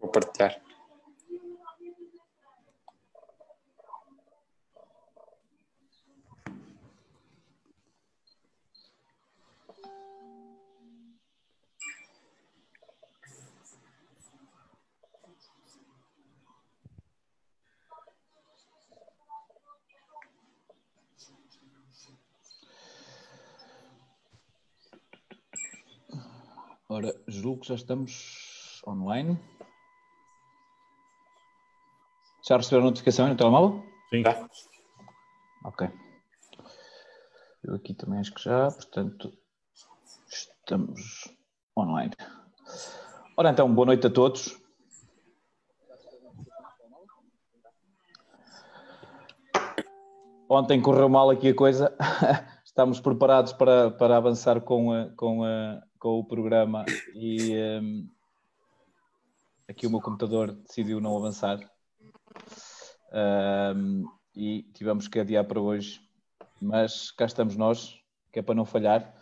Vou partilhar. Ora, julgo que já estamos online. Já receberam a notificação no telemóvel? Sim. Tá. Ok. Eu aqui também acho que já, portanto, estamos online. Ora então, boa noite a todos. Ontem correu mal aqui a coisa. Estamos preparados para, para avançar com a, com a, com o programa e um, aqui o meu computador decidiu não avançar um, e tivemos que adiar para hoje, mas cá estamos nós, que é para não falhar.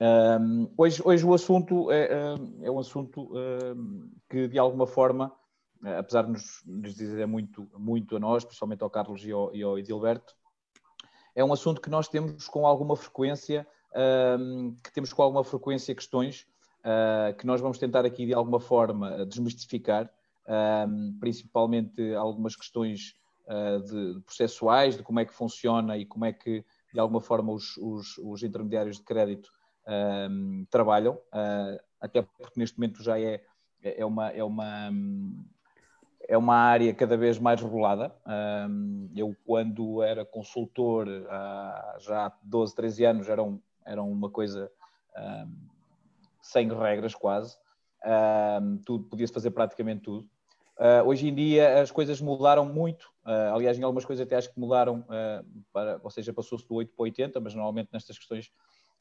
Um, hoje, hoje o assunto é, é um assunto que de alguma forma, apesar de nos, nos dizer muito, muito a nós, principalmente ao Carlos e ao, e ao Edilberto, é um assunto que nós temos com alguma frequência que temos com alguma frequência questões uh, que nós vamos tentar aqui de alguma forma desmistificar, principalmente algumas questões uh, de, processuais, de como é que funciona e como é que de alguma forma os, os, os intermediários de crédito trabalham, uh, até porque neste momento já é, é uma, é uma é uma área cada vez mais regulada. Eu, quando era consultor, já há 12, 13 anos, era um, eram uma coisa um, sem regras quase, um, tudo podia-se fazer praticamente tudo. Uh, hoje em dia as coisas mudaram muito, uh, aliás, em algumas coisas até acho que mudaram, uh, para, ou seja, passou-se do 8 para 80, mas normalmente nestas questões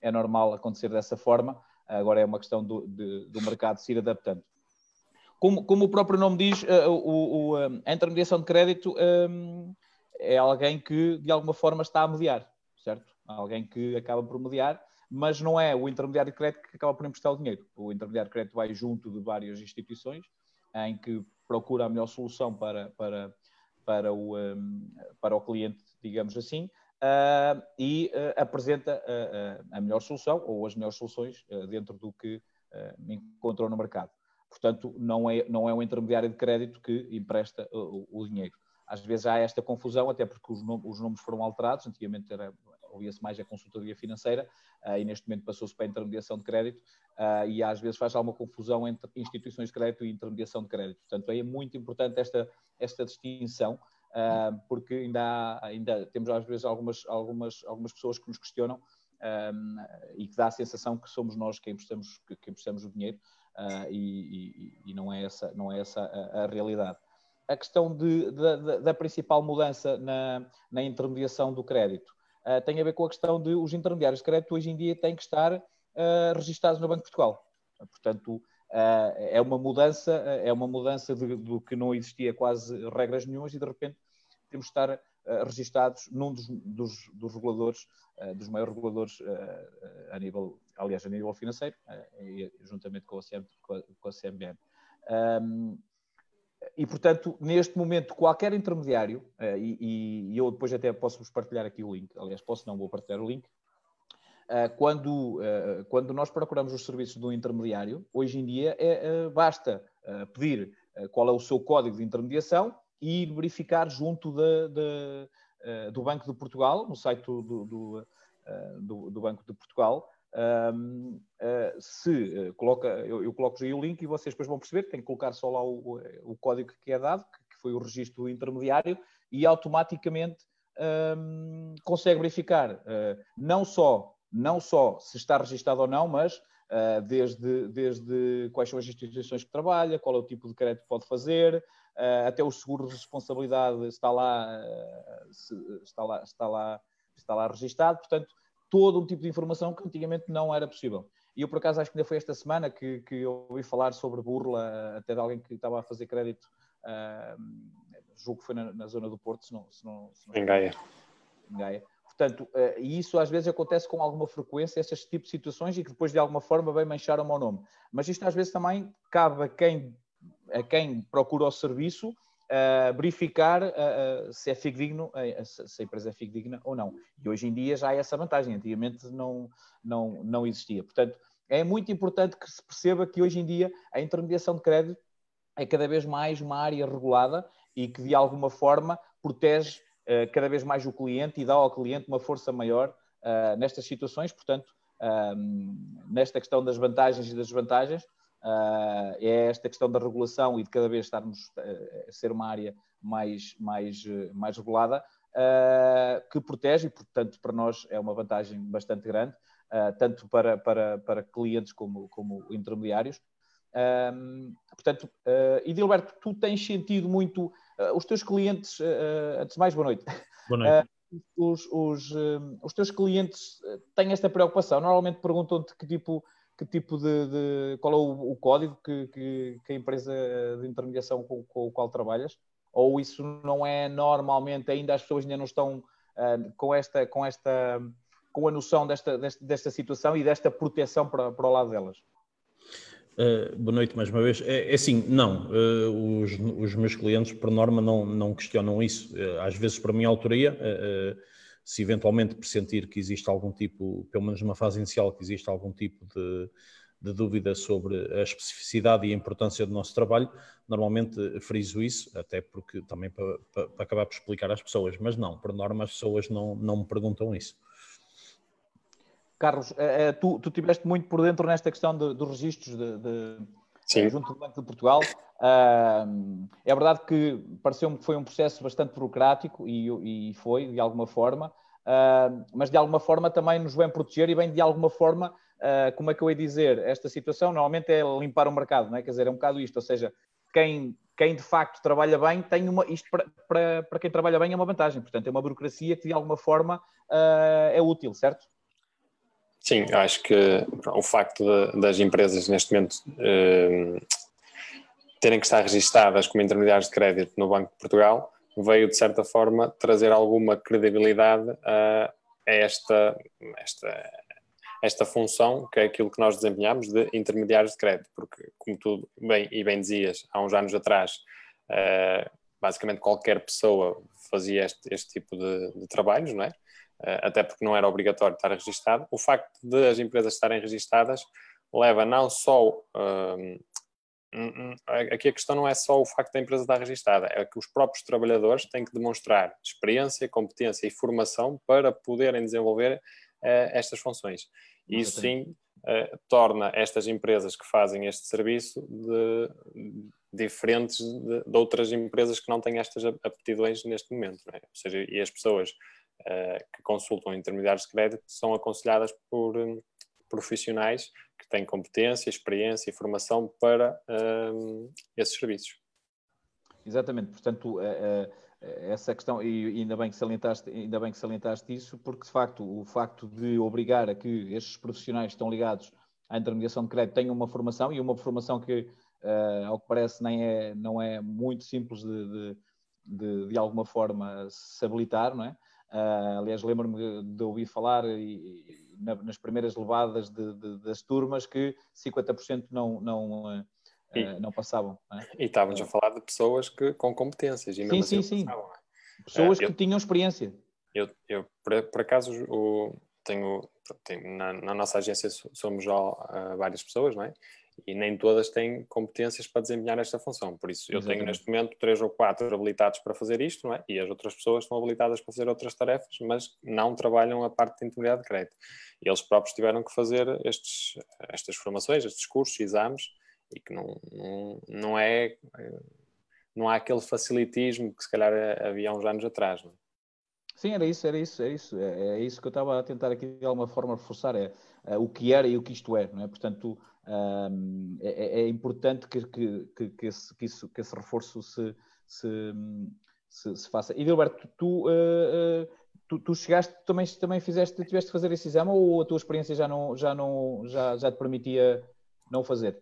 é normal acontecer dessa forma, agora é uma questão do, de, do mercado se ir adaptando. Como, como, o próprio nome diz, o, o, a intermediação de crédito um, é alguém que de alguma forma está a mediar, certo? alguém que acaba por mediar, mas não é o intermediário de crédito que acaba por emprestar o dinheiro. O intermediário de crédito vai junto de várias instituições em que procura a melhor solução para, para, para, o, um, para o cliente, digamos assim, uh, e uh, apresenta uh, a melhor solução ou as melhores soluções dentro do que encontrou no mercado. Portanto, não é, não é um intermediário de crédito que empresta o, o dinheiro. Às vezes há esta confusão, até porque os, os nomes foram alterados, antigamente era ouvia-se mais a consultoria financeira uh, e neste momento passou-se para a intermediação de crédito uh, e às vezes faz alguma confusão entre instituições de crédito e intermediação de crédito. Portanto, é muito importante esta, esta distinção, uh, porque ainda, há, ainda temos às vezes algumas, algumas, algumas pessoas que nos questionam um, e que dá a sensação que somos nós quem emprestamos, que, emprestamos o dinheiro e, e, e, não é essa, não é essa a, a realidade a questão de, de, da principal mudança na, na, intermediação do crédito uh, tem a ver com a questão de os intermediários de crédito hoje em dia têm que estar uh, registados no Banco de Portugal. Portanto, uh, é uma mudança, é uma mudança do que não existia quase regras nenhumas e de repente temos de estar uh, registados num dos, dos, dos reguladores, dos maiores reguladores a nível, aliás, a nível financeiro, juntamente com a, CM, com a, com a CMBN. Um, e, portanto, neste momento, qualquer intermediário, uh, e, e, eu depois até posso-vos partilhar aqui o link, aliás, posso não, vou partilhar o link, uh, quando, uh, quando nós procuramos os serviços do intermediário, hoje em dia é, basta pedir qual é o seu código de intermediação e ir verificar junto de, de, do Banco de Portugal, no site do, do, do, do Banco de Portugal, um, uh, se uh, coloca, eu, eu coloco aí o link e vocês depois vão perceber, tem que colocar só lá o, o código que é dado, que, que foi o registro intermediário, e automaticamente um, consegue verificar uh, não, só, não só se está registado ou não, mas desde, desde quais são as instituições que trabalha, qual é o tipo de crédito que pode fazer, até o seguro de responsabilidade está lá, está lá, está lá, está lá registado, portanto todo um tipo de informação que antigamente não era possível. E eu, por acaso, acho que ainda foi esta semana que, que ouvi falar sobre burla, até de alguém que estava a fazer crédito, uh, julgo que foi na, na, zona do Porto, se não, se não, se não em Gaia. Em Gaia. Portanto, uh, e isso às vezes acontece com alguma frequência, esses tipos de situações, e que depois de alguma forma vem manchar o meu nome. Mas isto às vezes também cabe a quem a quem procura o serviço uh, verificar uh, se é fidedigno, se a empresa é fidedigna ou não. E hoje em dia já há essa vantagem, antigamente não, não, não existia. Portanto, é muito importante que se perceba que hoje em dia a intermediação de crédito é cada vez mais uma área regulada e que de alguma forma protege uh, cada vez mais o cliente e dá ao cliente uma força maior uh, nestas situações. Portanto, um, nesta questão das vantagens e das desvantagens, uh, é esta questão da regulação e de cada vez estarmos a ser uma área mais, mais, mais regulada que protege e, portanto, para nós é uma vantagem bastante grande, tanto para, para, para clientes como, como intermediários. Portanto, uh, Edilberto, tu tens sentido muito os teus clientes, antes de mais, boa noite. Boa noite. Os, os, os, teus clientes têm esta preocupação? Normalmente perguntam-te que tipo, que tipo de, de qual é o, o código que, que, que, a empresa de intermediação com, com o qual trabalhas? Ou isso não é normalmente, ainda as pessoas ainda não estão com esta, com esta, com a noção desta, desta, desta situação e desta proteção para, para o lado delas? Uh, boa noite mais uma vez. É, é assim, não, uh, os, os, meus clientes, por norma, não, não questionam isso. Uh, às vezes, para a minha autoria, se eventualmente pressentir que existe algum tipo, pelo menos numa fase inicial, que existe algum tipo de, de dúvida sobre a especificidade e a importância do nosso trabalho, normalmente friso isso, até porque também para, para, para acabar por explicar às pessoas, mas não, por norma as pessoas não, não me perguntam isso. Carlos, eh, eh, tu, tu estiveste muito por dentro nesta questão de, dos registros de, de, Sim. junto do Banco de Portugal. é verdade que pareceu-me que foi um processo bastante burocrático e, e foi, de alguma forma, mas de alguma forma também nos vem proteger e vem de alguma forma, ah, como é que eu ia dizer, esta situação normalmente é limpar o mercado, não é? Quer dizer, é um bocado isto, ou seja, quem, quem de facto trabalha bem tem uma, isto para, para, para quem trabalha bem é uma vantagem, portanto é uma burocracia que de alguma forma ah, é útil, certo? Sim, acho que o facto de, das empresas neste momento eh, terem que estar registadas como intermediários de crédito no Banco de Portugal veio, de certa forma, trazer alguma credibilidade a, a esta, esta, esta função, que é aquilo que nós desempenhamos de intermediários de crédito, porque, como tu bem e bem dizias, há uns anos atrás, eh, basicamente qualquer pessoa fazia este, este tipo de, de trabalhos, não é? Eh, até porque não era obrigatório estar registado. O facto de as empresas estarem registadas leva não só. Um, aqui a questão não é só o facto da empresa estar registada, é que os próprios trabalhadores têm que demonstrar experiência, competência e formação para poderem desenvolver uh, estas funções. E isso sim uh, torna estas empresas que fazem este serviço de, diferentes de, de, outras empresas que não têm estas aptidões neste momento. É? Ou seja, e as pessoas que consultam intermediários de crédito são aconselhadas por um, profissionais que têm competência, experiência e formação para um, esses serviços. Exatamente, portanto, essa questão, e ainda bem, que salientaste, ainda bem que salientaste isso, porque de facto o facto de obrigar a que estes profissionais que estão ligados à intermediação de crédito tenham uma formação, e uma formação que, ao que parece, nem é, não é muito simples de, de, de, de alguma forma se habilitar, não é? Uh, aliás, lembro-me de ouvir falar e, e, na, nas primeiras levadas de, de, das turmas que 50% não, não, uh, e, não passavam. Não é? E estávamos a falar de pessoas que, com competências. E sim, sim, assim sim. Passavam. Pessoas uh, eu, que tinham experiência. Eu, eu por, por acaso, o, tenho, tenho na, na, nossa agência somos já várias pessoas, não é? E nem todas têm competências para desempenhar esta função. Por isso, eu Exatamente. tenho neste momento três ou quatro habilitados para fazer isto, não é? E as outras pessoas estão habilitadas para fazer outras tarefas, mas não trabalham a parte de integridade de crédito. E eles próprios tiveram que fazer estes, estas formações, estes cursos, exames, e que não, não, não é. Não há aquele facilitismo que se calhar havia uns anos atrás, não é? Sim, era isso, era isso, é isso. É, é, isso que eu estava a tentar aqui de alguma forma reforçar, é o que era e o que isto é, não é? Portanto, um, é, é, é, importante que, que, que, esse, que, isso, que esse reforço se, se, se, se faça. E Gilberto, tu, uh, tu, tu, chegaste, também, também fizeste, tiveste de fazer esse exame ou a tua experiência já, não, já, não, já, já te permitia não fazer?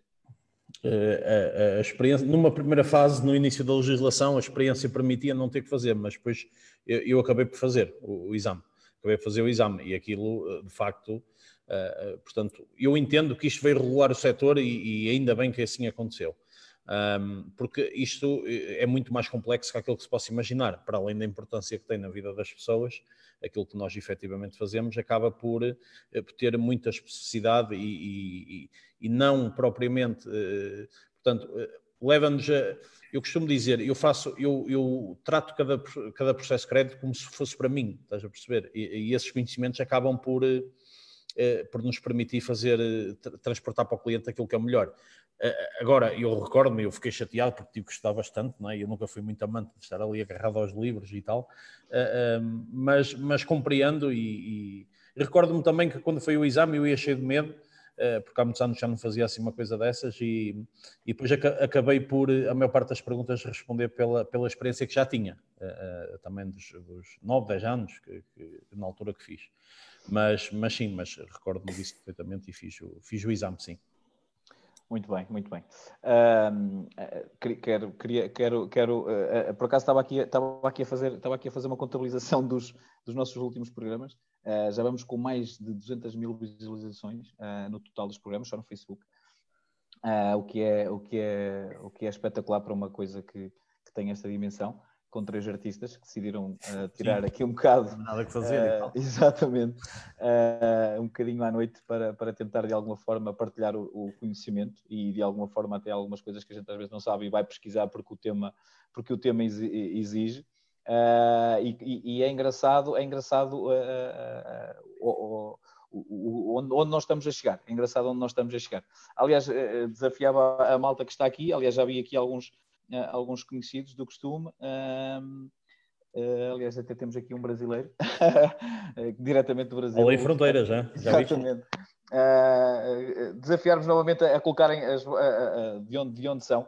Uh, a, a, experiência, numa primeira fase, no início da legislação, a experiência permitia não ter que fazer, mas depois eu, eu acabei por fazer o, o, exame. Acabei por fazer o exame e aquilo, de facto, Uh, portanto, eu entendo que isto veio regular o setor e, e, ainda bem que assim aconteceu. Um, porque isto eh, é muito mais complexo que aquilo que se possa imaginar, para além da importância que tem na vida das pessoas, aquilo que nós efetivamente fazemos acaba por, por ter muita especificidade e, e, e não propriamente, uh, portanto, uh, leva-nos a. Eu costumo dizer, eu faço, eu, eu trato cada, cada processo de crédito como se fosse para mim, estás a perceber? E, e esses conhecimentos acabam por, por nos permitir fazer, transportar para o cliente aquilo que é melhor. Agora, eu recordo-me, eu fiquei chateado porque tive que estudar bastante, não é? eu nunca fui muito amante de estar ali agarrado aos livros e tal, mas, mas compreendo e, e recordo-me também que quando foi o exame eu ia cheio de medo, porque há muitos anos já não fazia assim uma coisa dessas e, e depois acabei por, a maior parte das perguntas, responder pela, pela experiência que já tinha, também dos, dos 9, 10 anos que, que, na altura que fiz. Mas, mas sim, mas recordo-me disso perfeitamente e fiz o, fiz o exame, sim. Muito bem, muito bem. Uh, quero, queria, quero, quero uh, por acaso estava aqui, estava aqui a fazer, estava aqui a fazer uma contabilização dos, dos nossos últimos programas. Uh, já vamos com mais de 200 mil visualizações no total dos programas, só no Facebook. o que é, o que é, o que é espetacular para uma coisa que, que tem esta dimensão com três artistas que decidiram uh, tirar Sim. aqui um bocado. Nada que fazer. Uh, exatamente. Uh, um bocadinho à noite para, para tentar de alguma forma partilhar o, o, conhecimento e de alguma forma até algumas coisas que a gente às vezes não sabe e vai pesquisar porque o tema, porque o tema exige. E, e, é engraçado, é engraçado o, o, onde, onde, nós estamos a chegar. É engraçado onde nós estamos a chegar. Aliás, desafiava a malta que está aqui. Aliás, já vi aqui alguns, alguns conhecidos do costume. Uh, aliás, até temos aqui um brasileiro, diretamente do Brasil. Além fronteiras, já. Exatamente. Uh, desafiar-vos novamente a, a colocarem as, de, onde, de onde são,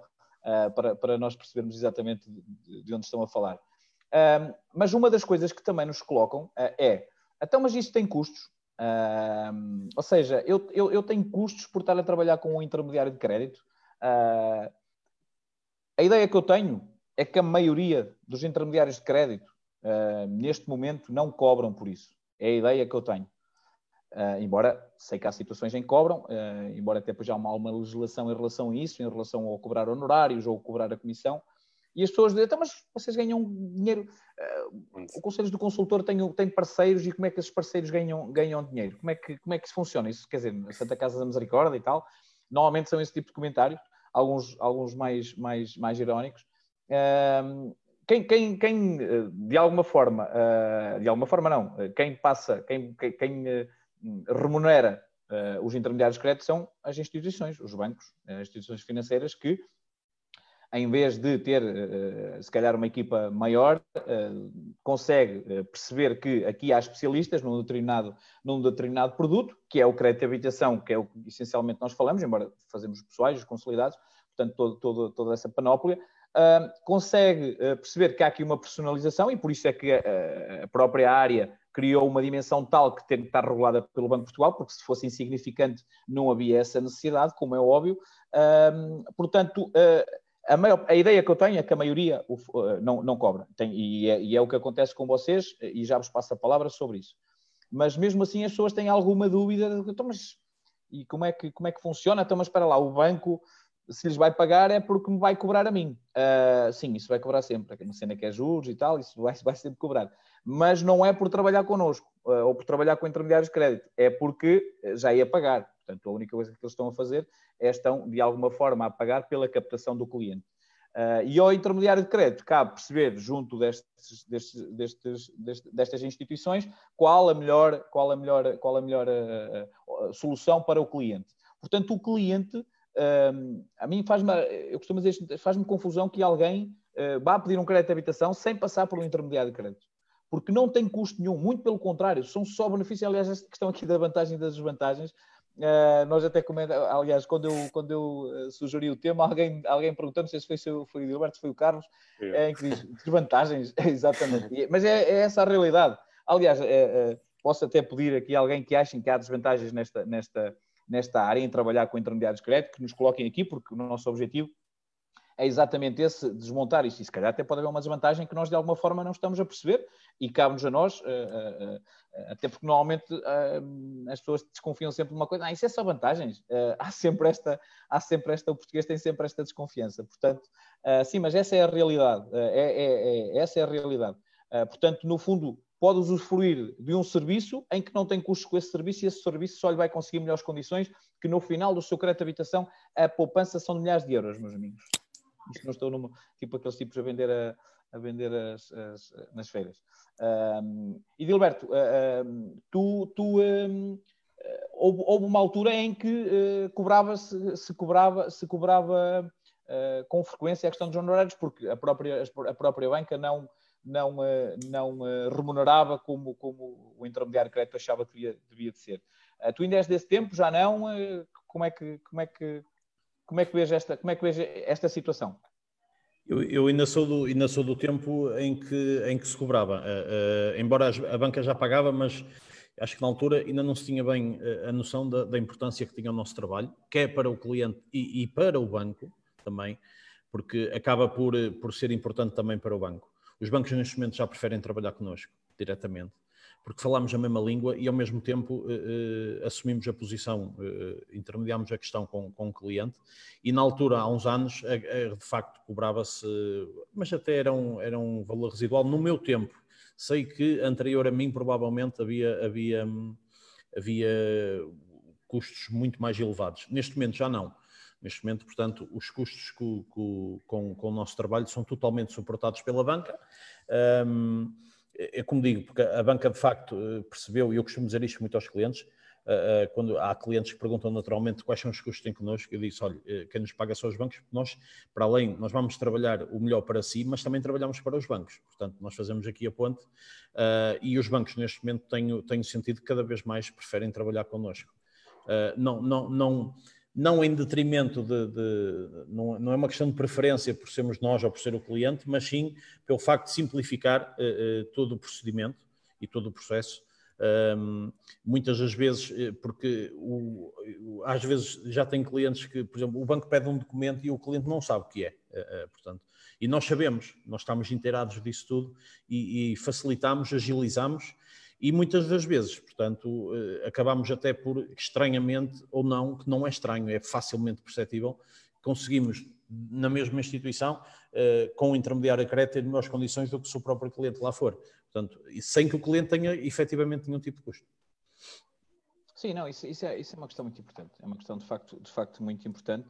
para, para nós percebermos exatamente de, de onde estão a falar. mas uma das coisas que também nos colocam é: então, mas isto tem custos? ou seja, eu, eu, eu, tenho custos por estar a trabalhar com um intermediário de crédito. A ideia que eu tenho é que a maioria dos intermediários de crédito, uh, neste momento, não cobram por isso. É a ideia que eu tenho. Uh, embora sei que há situações em que cobram, uh, embora até já há uma, uma, legislação em relação a isso, em relação ao cobrar honorários ou cobrar a comissão, e as pessoas dizem, então, mas vocês ganham dinheiro, uh, o Conselho do Consultor tem, tem, parceiros e como é que esses parceiros ganham, ganham dinheiro? Como é, que, como é que isso funciona? Isso quer dizer, Santa Casa da Misericórdia e tal, normalmente são esse tipo de comentários, alguns, alguns mais, mais, mais irónicos. quem, quem, quem, de alguma forma, uh, de alguma forma não, quem passa, quem, quem, uh, remunera os intermediários de crédito são as instituições, os bancos, as instituições financeiras que em vez de ter, eh, se calhar, uma equipa maior, eh, consegue eh, perceber que aqui há especialistas num determinado, num determinado produto, que é o crédito de habitação, que é o que essencialmente nós falamos, embora fazemos pessoais, os consolidados, portanto, todo, todo, toda essa panóplia, consegue perceber que há aqui uma personalização e por isso é que a própria área criou uma dimensão tal que tem que estar regulada pelo Banco de Portugal, porque se fosse insignificante não havia essa necessidade, como é óbvio. Portanto, a, maior, a, ideia que eu tenho é que a maioria uh, não, não cobra. Tem, e, é, e, é, o que acontece com vocês, e já vos passo a palavra sobre isso. Mas mesmo assim as pessoas têm alguma dúvida. Então, mas, e como é, que, como é que funciona? Então, mas para lá, o banco, se lhes vai pagar é porque me vai cobrar a mim. Uh, sim, isso vai cobrar sempre. Uma cena que é juros e tal, isso vai, vai sempre cobrar. Mas não é por trabalhar connosco, uh, ou por trabalhar com intermediários de crédito. É porque já ia pagar. Portanto, a única coisa que eles estão a fazer é estão, de alguma forma, a pagar pela captação do cliente. Uh, e ao intermediário de crédito cabe perceber, junto destes, destes, destes, destas instituições, qual a melhor, qual a melhor, qual a melhor uh, uh, solução para o cliente. Portanto, o cliente, a mim faz-me, eu costumo dizer, faz-me confusão que alguém vá pedir um crédito de habitação sem passar por um intermediário de crédito. Porque não tem custo nenhum, muito pelo contrário, são só benefícios. Aliás, esta questão aqui da vantagem e das desvantagens Uh, nós até comentamos, aliás, quando eu, quando eu eh, sugeri o tema, alguém, alguém perguntou, não sei se foi, se foi o Gilberto, se foi o Carlos, é, em que diz desvantagens, exatamente. Mas é, é, essa a realidade. Aliás, é, posso até pedir aqui a alguém que achem que há desvantagens nesta, nesta, nesta área, em trabalhar com intermediários de crédito, que nos coloquem aqui, porque o nosso objetivo é exatamente esse desmontar isto. E se calhar até pode haver uma desvantagem que nós de alguma forma não estamos a perceber e cabe-nos a nós, uh, uh, uh, até porque normalmente as pessoas desconfiam sempre de uma coisa, ah, isso é só vantagens. há sempre esta, há sempre esta, o português tem sempre esta desconfiança. Portanto, sim, mas essa é a realidade. É, é, é, essa é a realidade. portanto, no fundo, pode usufruir de um serviço em que não tem custos com esse serviço e esse serviço só lhe vai conseguir melhores condições, que no final do seu crédito de habitação a poupança são de milhares de euros, meus amigos. Isto não estou numa, tipo aqueles tipos a vender, a, a vender as, as, nas feiras. Um, e Dilberto, uh, tu, tu um, houve, houve, uma altura em que uh, cobrava -se, se cobrava, se cobrava uh, com frequência a questão dos honorários, porque a própria, a própria banca não, não, não remunerava como, como o intermediário de crédito achava que devia, devia de ser. tu ainda és desse tempo, já não? como é que, como é que, como é que vês esta, como é que esta situação? Eu, eu, ainda, sou do, ainda sou do tempo em que, em que se cobrava. Uh, uh, embora a banca já pagava, mas acho que na altura ainda não se tinha bem uh, a noção da, da, importância que tinha o nosso trabalho, quer para o cliente e, e, para o banco também, porque acaba por, por ser importante também para o banco. Os bancos neste momento já preferem trabalhar connosco diretamente porque falamos a mesma língua e ao mesmo tempo eh, eh, assumimos a posição, eh, intermediamos a questão com, com o cliente e na altura, há uns anos, de facto cobrava-se, mas até era um, era um valor residual. No meu tempo, sei que anterior a mim provavelmente havia, havia, havia custos muito mais elevados. Neste momento já não. Neste momento, portanto, os custos com, com, com o nosso trabalho são totalmente suportados pela banca. Um, é como digo, porque a banca de facto eh, percebeu, e eu costumo dizer isto muito aos clientes, eh, eh, quando há clientes que perguntam naturalmente quais são os custos que têm connosco, eu disse, olha, quem nos paga são os bancos, nós, para além, nós vamos trabalhar o melhor para si, mas também trabalhamos para os bancos. Portanto, nós fazemos aqui a ponte e os bancos neste momento tenho, tenho sentido que cada vez mais preferem trabalhar connosco. Não, não, não, não em detrimento de, de não, não, é uma questão de preferência por sermos nós ou por ser o cliente, mas sim pelo facto de simplificar uh, uh, todo o procedimento e todo o processo. Um, muitas das vezes, eh, porque o, às vezes já tem clientes que, por exemplo, o banco pede um documento e o cliente não sabe o que é, uh, portanto, e nós sabemos, nós estamos inteirados disso tudo e, e facilitamos, agilizamos e muitas das vezes, portanto, eh, acabamos até por, estranhamente ou não, que não é estranho, é facilmente perceptível, conseguimos, na mesma instituição, eh, com o intermediário a crédito, ter melhores condições do que se o próprio cliente lá for. Portanto, sem que o cliente tenha efetivamente nenhum tipo de custo. Sim, não, isso, isso, é, isso é uma questão muito importante. É uma questão de facto, de facto muito importante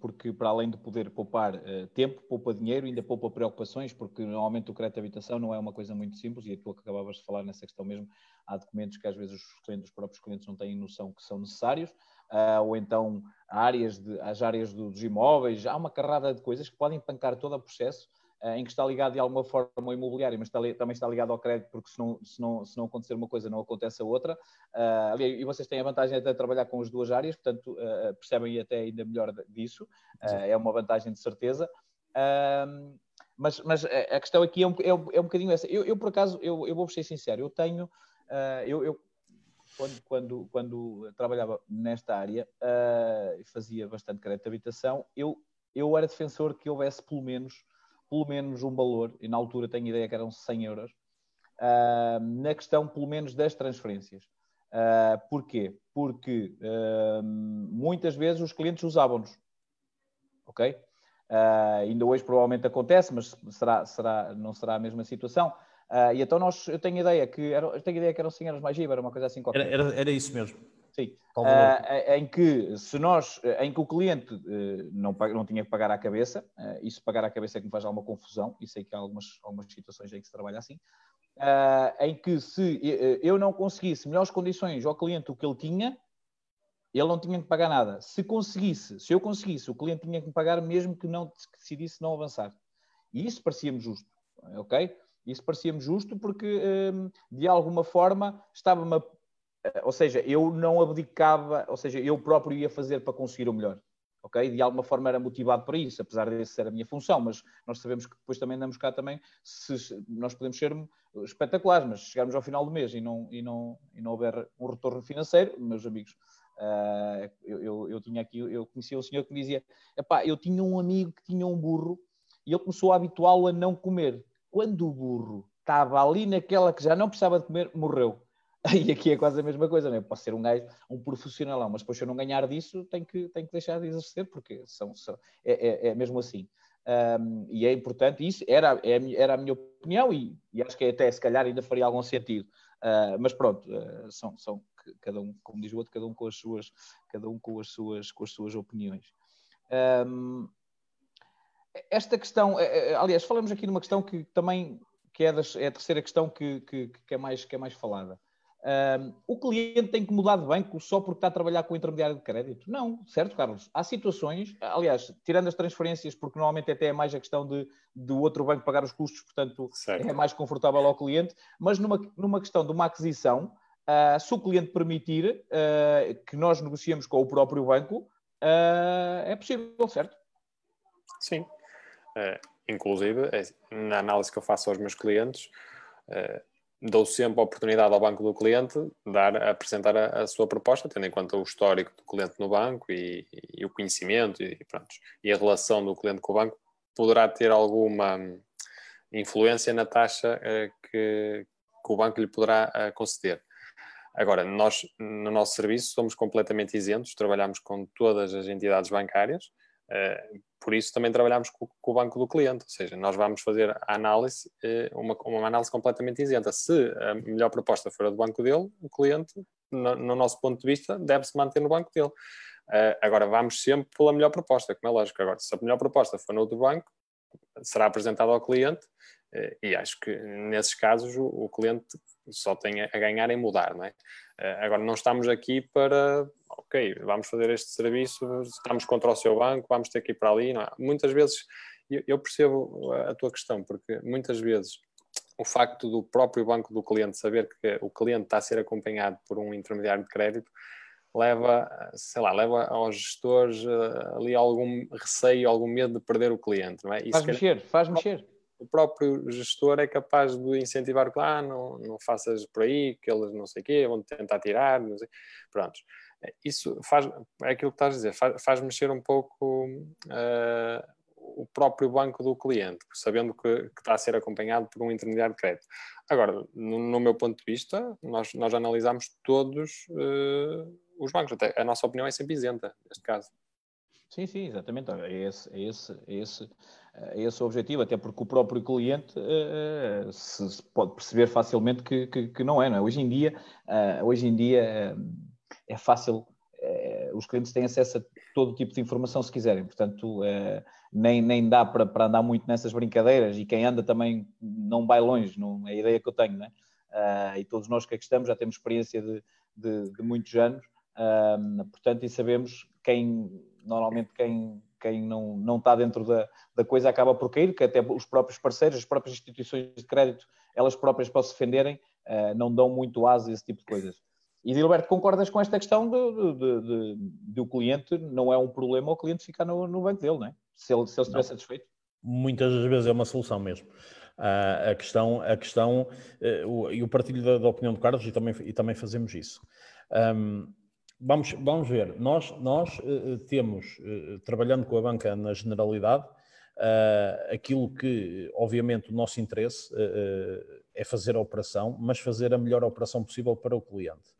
porque para além de poder poupar uh, tempo, poupa dinheiro, ainda poupa preocupações, porque normalmente o crédito de habitação não é uma coisa muito simples, e tu acabavas de falar nessa questão mesmo, há documentos que às vezes os, clientes, os próprios clientes não têm noção que são necessários, uh, ou então áreas de, as áreas dos imóveis, há uma carrada de coisas que podem pancar todo o processo, eh, em que está ligado de alguma forma ao imobiliário, mas está, também está ligado ao crédito, porque se não, se não, se não acontecer uma coisa, não acontece a outra. Uh, e vocês têm a vantagem de trabalhar com as duas áreas, portanto, uh, percebem até ainda melhor disso. Uh, é uma vantagem de certeza. mas, mas a questão aqui é um, é um, é um bocadinho essa. Eu, eu, por acaso, eu, eu vou ser sincero, eu tenho. eu, eu quando, quando, quando trabalhava nesta área e fazia bastante crédito de habitação, eu, eu era defensor que houvesse pelo menos pelo menos um valor, e na altura tenho ideia que eram 100 euros, uh, na questão pelo menos das transferências. Uh, porquê? Porque uh, muitas vezes os clientes usavam-nos, ok? Ainda hoje provavelmente acontece, mas será, será, não será a mesma situação. E então nós, eu tenho ideia que era, eu tenho ideia que eram 100 euros mais IVA, era uma coisa assim qualquer. Era, era, era isso mesmo. Sim. Uh, em que se nós, em que o cliente uh, não, não tinha que pagar à cabeça, uh, isso pagar à cabeça é que me faz alguma confusão, e sei que há algumas, algumas situações em que se trabalha assim, em que se eu não conseguisse melhores condições ao cliente do que ele tinha, ele não tinha que pagar nada. Se conseguisse, se eu conseguisse, o cliente tinha que me pagar mesmo que não que decidisse não avançar. E isso parecia-me justo, ok? Isso parecia-me justo porque, de alguma forma, estava-me a ou seja, eu não abdicava, ou seja, eu próprio ia fazer para conseguir o melhor. Ok? De alguma forma era motivado para isso, apesar de ser a minha função, mas nós sabemos que depois também andamos cá também, se nós podemos ser espetaculares, mas se chegarmos ao final do mês e não, e não, e não houver um retorno financeiro, meus amigos, Uh, eu, eu, eu, tinha aqui, eu conhecia um senhor que me dizia: eu tinha um amigo que tinha um burro e ele começou a habituá-lo a não comer. Quando o burro estava ali naquela que já não precisava de comer, morreu. E aqui é quase a mesma coisa, não é? Posso ser um gajo, um profissional, mas depois se eu não ganhar disso, tenho que, tenho que deixar de exercer, porque são, são é, é, é mesmo assim. Um, e é importante, isso era, é era a minha opinião, e, e, acho que até se calhar ainda faria algum sentido. Uh, mas pronto, uh, são, são cada um, como diz o outro, cada um com as suas, cada um com as suas, com as suas opiniões. Um, esta questão, eh, aliás, falamos aqui numa questão que também que é, das, é a terceira questão que, que, que, é mais, que é mais falada. Um, o cliente tem que mudar de banco só porque está a trabalhar com o intermediário de crédito? Não, certo, Carlos? Há situações, aliás, tirando as transferências, porque normalmente até é mais a questão de do outro banco pagar os custos, portanto certo. é mais confortável ao cliente, mas numa, numa questão de uma aquisição, uh, se o cliente permitir uh, que nós negociemos com o próprio banco, uh, é possível, certo? Sim. inclusive, é, na análise que eu faço aos meus clientes, dou sempre a oportunidade ao banco do cliente dar, apresentar a, a, sua proposta, tendo em conta o histórico do cliente no banco e, e, o conhecimento e, pronto, e a relação do cliente com o banco poderá ter alguma influência na taxa uh, que, que, o banco lhe poderá uh, conceder. Agora, nós no nosso serviço somos completamente isentos, trabalhamos com todas as entidades bancárias, por isso também trabalhamos com, com, o banco do cliente, ou seja, nós vamos fazer a análise, eh, uma, uma análise completamente isenta. Se a melhor proposta for a do banco dele, o cliente, no, no nosso ponto de vista, deve-se manter no banco dele. Uh, agora, vamos sempre pela melhor proposta, como é lógico. Agora, se a melhor proposta for no outro banco, será apresentada ao cliente e acho que nesses casos o, cliente só tem a ganhar em mudar, não é? Agora, não estamos aqui para ok, vamos fazer este serviço, estamos contra o seu banco, vamos ter que ir para ali. É? Muitas vezes, eu percebo a tua questão, porque muitas vezes o facto do próprio banco do cliente saber que o cliente está a ser acompanhado por um intermediário de crédito leva, sei lá, leva aos gestores uh, ali algum receio, algum medo de perder o cliente, não é? Isso faz mexer, faz mexer. O próprio gestor é capaz de incentivar, ah, não, não faças por aí, que eles não sei o quê, vão tentar tirar, não sei. Prontos isso faz, é aquilo que estás a dizer, faz, faz mexer um pouco uh, o próprio banco do cliente, sabendo que, que, está a ser acompanhado por um intermediário de crédito. Agora, no, no meu ponto de vista, nós, nós analisamos todos uh, os bancos, até a nossa opinião é sempre isenta, neste caso. Sim, sim, exatamente. É esse, é esse, é esse, é esse o objetivo, até porque o próprio cliente uh, se, se, pode perceber facilmente que, que, que não é, não é? Hoje em dia, uh, hoje em dia é fácil, é, os clientes têm acesso a todo tipo de informação se quiserem, portanto é, nem, nem dá para, andar muito nessas brincadeiras e quem anda também não vai longe, não é a ideia que eu tenho, né? Uh, e todos nós que aqui estamos já temos experiência de, de, de muitos anos, uh, portanto, e sabemos quem, normalmente quem, quem não, não está dentro da, da coisa acaba por cair, que até os próprios parceiros, as próprias instituições de crédito, elas próprias para se defenderem, uh, não dão muito asa a esse tipo de coisas. E Gilberto, concordas com esta questão de, de, de, de, o cliente não é um problema o cliente ficar no, no banco dele, não é? Se ele, se ele estiver satisfeito. Muitas das vezes é uma solução mesmo. Uh, a questão, a questão uh, e o partilho da, da, opinião do Carlos e também, e também fazemos isso. Um, vamos, vamos ver, nós, nós uh, temos, trabalhando com a banca na generalidade, aquilo que, obviamente, o nosso interesse é fazer a operação, mas fazer a melhor operação possível para o cliente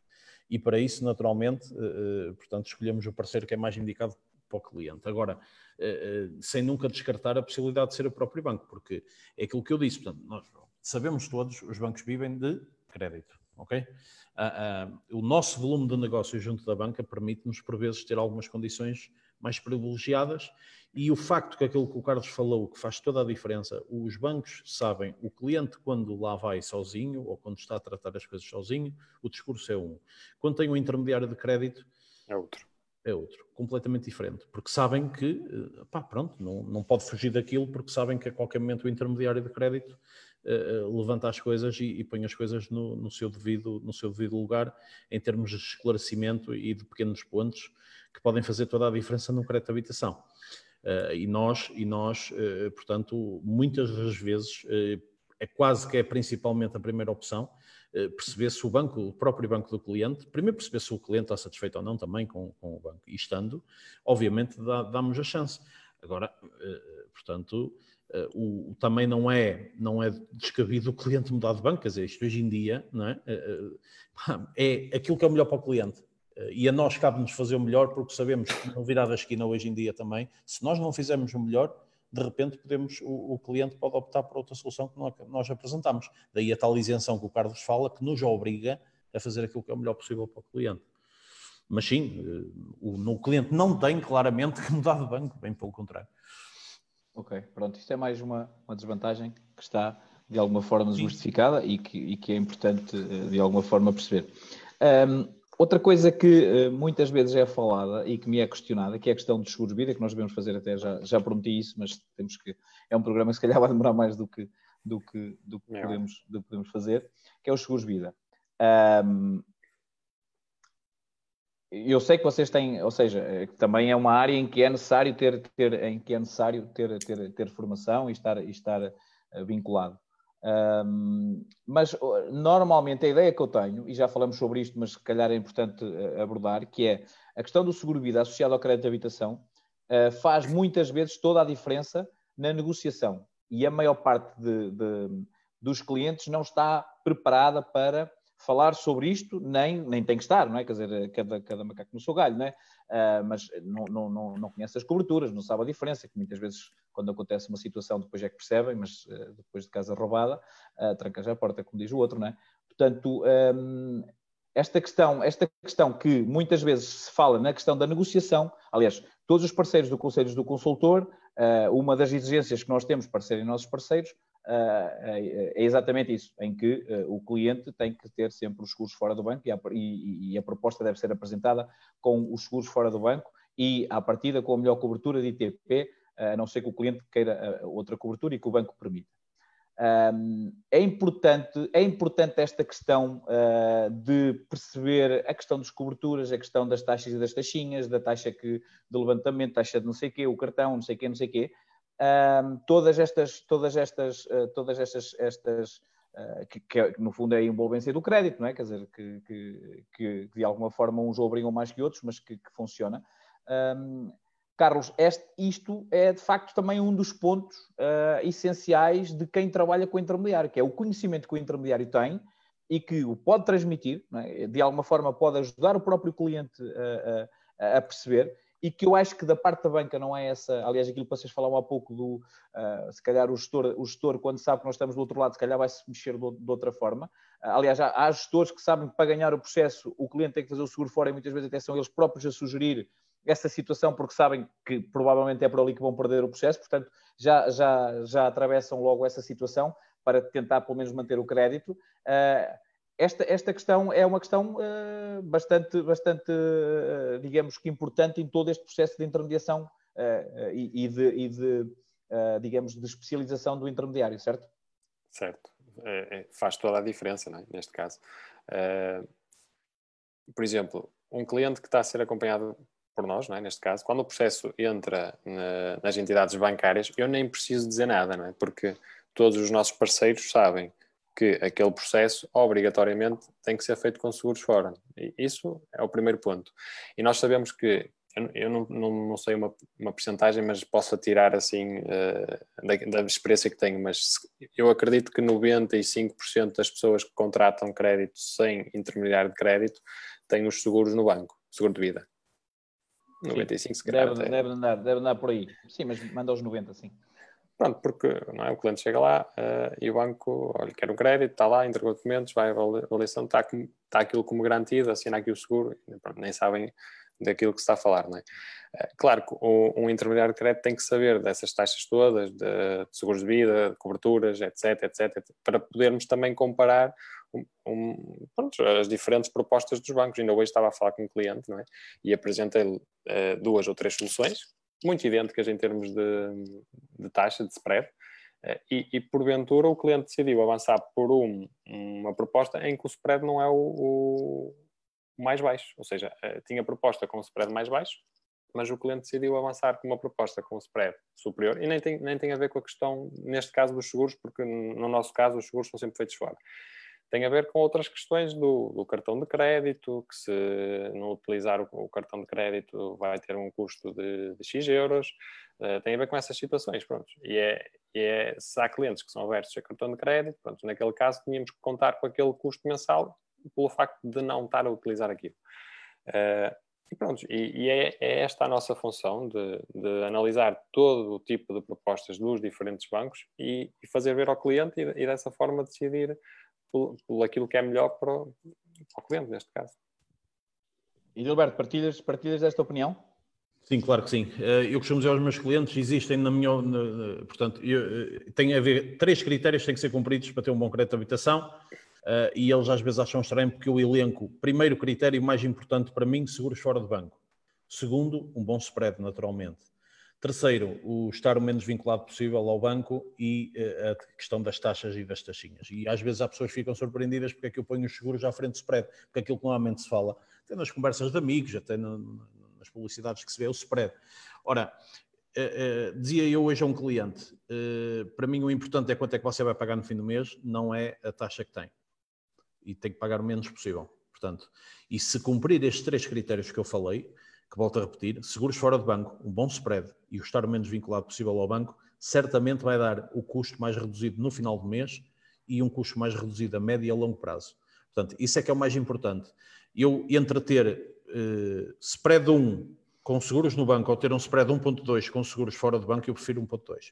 e para isso, naturalmente, eh, eh, portanto, escolhemos o parceiro que é mais indicado para o cliente. Agora, eh, sem nunca descartar a possibilidade de ser o próprio banco, porque é aquilo que eu disse, portanto, nós sabemos todos, os bancos vivem de crédito, ok? o nosso volume de negócio junto da banca permite-nos, por vezes, ter algumas condições mais privilegiadas e o facto que aquilo que o Carlos falou, que faz toda a diferença, os bancos sabem, o cliente quando lá vai sozinho ou quando está a tratar as coisas sozinho, o discurso é um. Quando tem um intermediário de crédito, é outro. É outro, completamente diferente, porque sabem que, eh, pá, pronto, não, não pode fugir daquilo, porque sabem que a qualquer momento o intermediário de crédito uh, levanta as coisas e, e, põe as coisas no, no, seu devido, no seu devido lugar, em termos de esclarecimento e de pequenos pontos que podem fazer toda a diferença no crédito de habitação. Uh, e nós, e nós uh, portanto, muitas das vezes, é quase que é principalmente a primeira opção, eh, perceber se o banco, o próprio banco do cliente, primeiro perceber se o cliente está satisfeito ou não também com, com o banco. E estando, obviamente, dá, damos a chance. Agora, eh, portanto, o, também não é, não é descabido o cliente mudar de banco, quer dizer, isto hoje em dia não é, é aquilo que é melhor para o cliente. E a nós cabe-nos fazer o melhor, porque sabemos que não virar da esquina hoje em dia também, se nós não fizermos o melhor, de repente podemos, o, o, cliente pode optar por outra solução que nós, nós, apresentamos. Daí a tal isenção que o Carlos fala, que nos obriga a fazer aquilo que é o melhor possível para o cliente. Mas sim, eh, o, o cliente não tem claramente que mudar de banco, bem pelo contrário. Ok, pronto, isto é mais uma, uma desvantagem que está de alguma forma justificada e que, e que é importante eh, de alguma forma perceber. Um, Outra coisa que uh, muitas vezes é falada e que me é questionada, que é a questão dos seguros vida, que nós devemos fazer até, já, já prometi isso, mas temos que, é um programa que se calhar vai demorar mais do que, do que, do que, é. podemos, do que podemos fazer, que é os seguros vida. Um, eu sei que vocês têm, ou seja, eh, também é uma área em que é necessário ter, ter em que é necessário ter, ter, ter formação e estar, e estar eh, vinculado. Um, mas normalmente a ideia que eu tenho, e já falamos sobre isto, mas se calhar é importante eh, abordar, que é a questão do seguro-vida associado ao crédito de habitação uh, faz muitas vezes toda a diferença na negociação. E a maior parte de, de, dos clientes não está preparada para falar sobre isto, nem, nem tem que estar, não é? Quer dizer, cada, cada macaco no seu galho, não é? Uh, mas não, não, não, não conhece as coberturas, não sabe a diferença, que muitas vezes, quando acontece uma situação, depois é que percebem, mas uh, depois de casa roubada, uh, tranca já a porta, como diz o outro, não é? Portanto, um, esta questão, esta questão que muitas vezes se fala na questão da negociação, aliás, todos os parceiros do Conselho do Consultor, uma das exigências que nós temos para serem nossos parceiros é exatamente isso, em que o cliente tem que ter sempre os seguros fora do banco e a, e, e a proposta deve ser apresentada com os seguros fora do banco e, à partida, com a melhor cobertura de ITP, a não ser que o cliente queira outra cobertura e que o banco permita. é, importante, é importante esta questão de perceber a questão das coberturas, a questão das taxas e das taxinhas, da taxa que, de levantamento, taxa de não sei quê, o cartão, não sei quê, não sei quê, um, todas estas, todas estas, uh, todas estas, estas uh, que, que, no fundo é a envolvência do crédito, não é? Quer dizer, que, que, que de alguma forma uns obrigam mais que outros, mas que, funciona. Um, Carlos, este, isto é de facto também um dos pontos uh, essenciais de quem trabalha com o intermediário, que é o conhecimento que o intermediário tem e que o pode transmitir, é? de alguma forma pode ajudar o próprio cliente a, a perceber e que eu acho que da parte da banca não é essa, aliás, aquilo que vocês falavam há pouco do, uh, se calhar o gestor, o gestor, quando sabe que nós estamos do outro lado, se calhar vai se mexer de, de outra forma. Uh, aliás, há, há, gestores que sabem que para ganhar o processo o cliente tem que fazer o seguro fora e muitas vezes até são eles próprios a sugerir essa situação porque sabem que provavelmente é por ali que vão perder o processo, portanto já, já, já atravessam logo essa situação para tentar pelo menos manter o crédito. Uh, esta, esta questão é uma questão uh, bastante, bastante uh, digamos que importante em todo este processo de intermediação uh, e, e, de, e de digamos, de especialização do intermediário, certo? Certo. É, é, faz toda a diferença, é? neste caso. por exemplo, um cliente que está a ser acompanhado por nós, é? neste caso, quando o processo entra na, nas entidades bancárias, eu nem preciso dizer nada, é? porque todos os nossos parceiros sabem que aquele processo obrigatoriamente tem que ser feito com seguros fora. E isso é o primeiro ponto. E nós sabemos que, eu, não, não, não, sei uma, uma percentagem, mas posso tirar assim uh, da, da, experiência que tenho, mas eu acredito que 95% das pessoas que contratam crédito sem intermediário de crédito têm os seguros no banco, seguro de vida. 95 se calhar. Deve, deve, andar, deve andar por aí. Sim, mas manda aos 90, sim. Pronto, porque não é? o cliente chega lá uh, e o banco, olha, quer um crédito, está lá, entrega documentos, vai à avaliação, está, está aquilo como garantido, assina aqui o seguro, pronto, nem sabem daquilo que se está a falar, não é? Uh, claro que um, um, intermediário de crédito tem que saber dessas taxas todas, de, de seguros de vida, de coberturas, etc, etc, etc, para podermos também comparar um, um, pronto, as diferentes propostas dos bancos. Ainda hoje estava a falar com um cliente, não é? E apresentei-lhe uh, duas ou três soluções, muito idênticas em termos de, de taxa, de spread, eh, e, e, porventura o cliente decidiu avançar por um, uma proposta em que o spread não é o, o mais baixo, ou seja, eh, tinha proposta com o spread mais baixo, mas o cliente decidiu avançar com uma proposta com um spread superior. E nem tem, nem tem a ver com a questão, neste caso, dos seguros, porque no nosso caso os seguros são sempre feitos fora. Tem a ver com outras questões do, do cartão de crédito, que se não utilizar o, o, cartão de crédito vai ter um custo de, de X euros, uh, tem a ver com essas situações, pronto. E é, e é, se há clientes que são abertos a cartão de crédito, pronto, naquele caso tínhamos que contar com aquele custo mensal pelo facto de não estar a utilizar aquilo. Uh, e pronto, e, e é, é, esta a nossa função de, de, analisar todo o tipo de propostas dos diferentes bancos e, e fazer ver ao cliente e, e, dessa forma decidir por, por aquilo que é melhor para o, para o cliente, neste caso. E Gilberto, partilhas, partilhas desta opinião? Sim, claro que sim. Eh, eu costumo dizer aos meus clientes, existem na minha, portanto, eu, eh, tem a haver três critérios que têm que ser cumpridos para ter um bom crédito de habitação uh, e eles às vezes acham estranho porque eu elenco, primeiro critério mais importante para mim, seguros fora de banco. Segundo, um bom spread, naturalmente. Terceiro, o estar o menos vinculado possível ao banco e uh, a questão das taxas e das taxinhas. E às vezes há pessoas que ficam surpreendidas porque é que eu ponho os seguros à frente do spread, porque aquilo que normalmente se fala, até nas conversas de amigos, até nas publicidades que se vê, é o spread. Ora, Uh, uh, dizia eu hoje a um cliente, para mim o importante é quanto é que você vai pagar no fim do mês, não é a taxa que tem e tem que pagar o menos possível. Portanto, e se cumprir estes três critérios que eu falei, que volto a repetir, seguros fora de banco, um bom spread e o estar o menos vinculado possível ao banco, certamente vai dar o custo mais reduzido no final do mês e um custo mais reduzido a médio e a longo prazo. Portanto, isso é que é o mais importante. Eu, entre ter uh, spread 1 com seguros no banco ou ter um spread 1.2 com seguros fora do banco, eu prefiro 1.2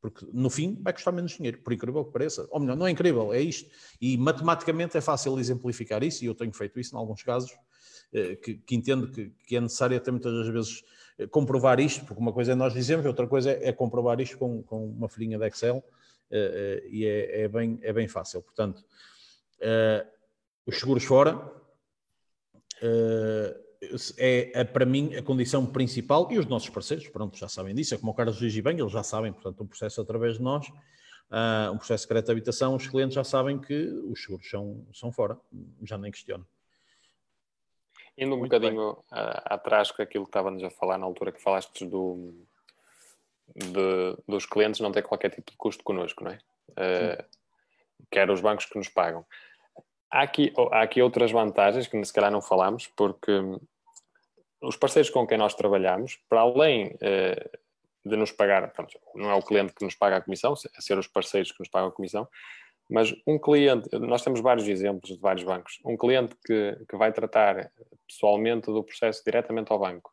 porque no fim vai custar menos dinheiro, por incrível que pareça. Ou melhor, não é incrível, é isto. E matematicamente é fácil exemplificar isso, e eu tenho feito isso em alguns casos, eh, que, que entendo que, que, é necessário até muitas das vezes eh, comprovar isto, porque uma coisa é nós dizemos, outra coisa é, é comprovar isto com, com, uma folhinha de Excel, eh, e é, é, bem, é bem fácil. Portanto, os seguros fora é, é, para mim a condição principal e os nossos parceiros, pronto, já sabem disso, é como o Carlos Luís e bem, eles já sabem, portanto, um processo através de nós, uh, um processo de de habitação, os clientes já sabem que os seguros são, são fora, já nem questiono. Indo um Muito bocadinho uh, atrás com aquilo que estávamos a falar na altura que falaste do, de, dos clientes não ter qualquer tipo de custo connosco, não é? Uh, quer os bancos que nos pagam. Há aqui, há aqui outras vantagens que se calhar não falamos, porque os parceiros com quem nós trabalhamos, para além eh, de nos pagar, pronto, não é o cliente que nos paga a comissão, é ser os parceiros que nos pagam a comissão, mas um cliente, nós temos vários exemplos de vários bancos, um cliente que, que vai tratar pessoalmente do processo diretamente ao banco,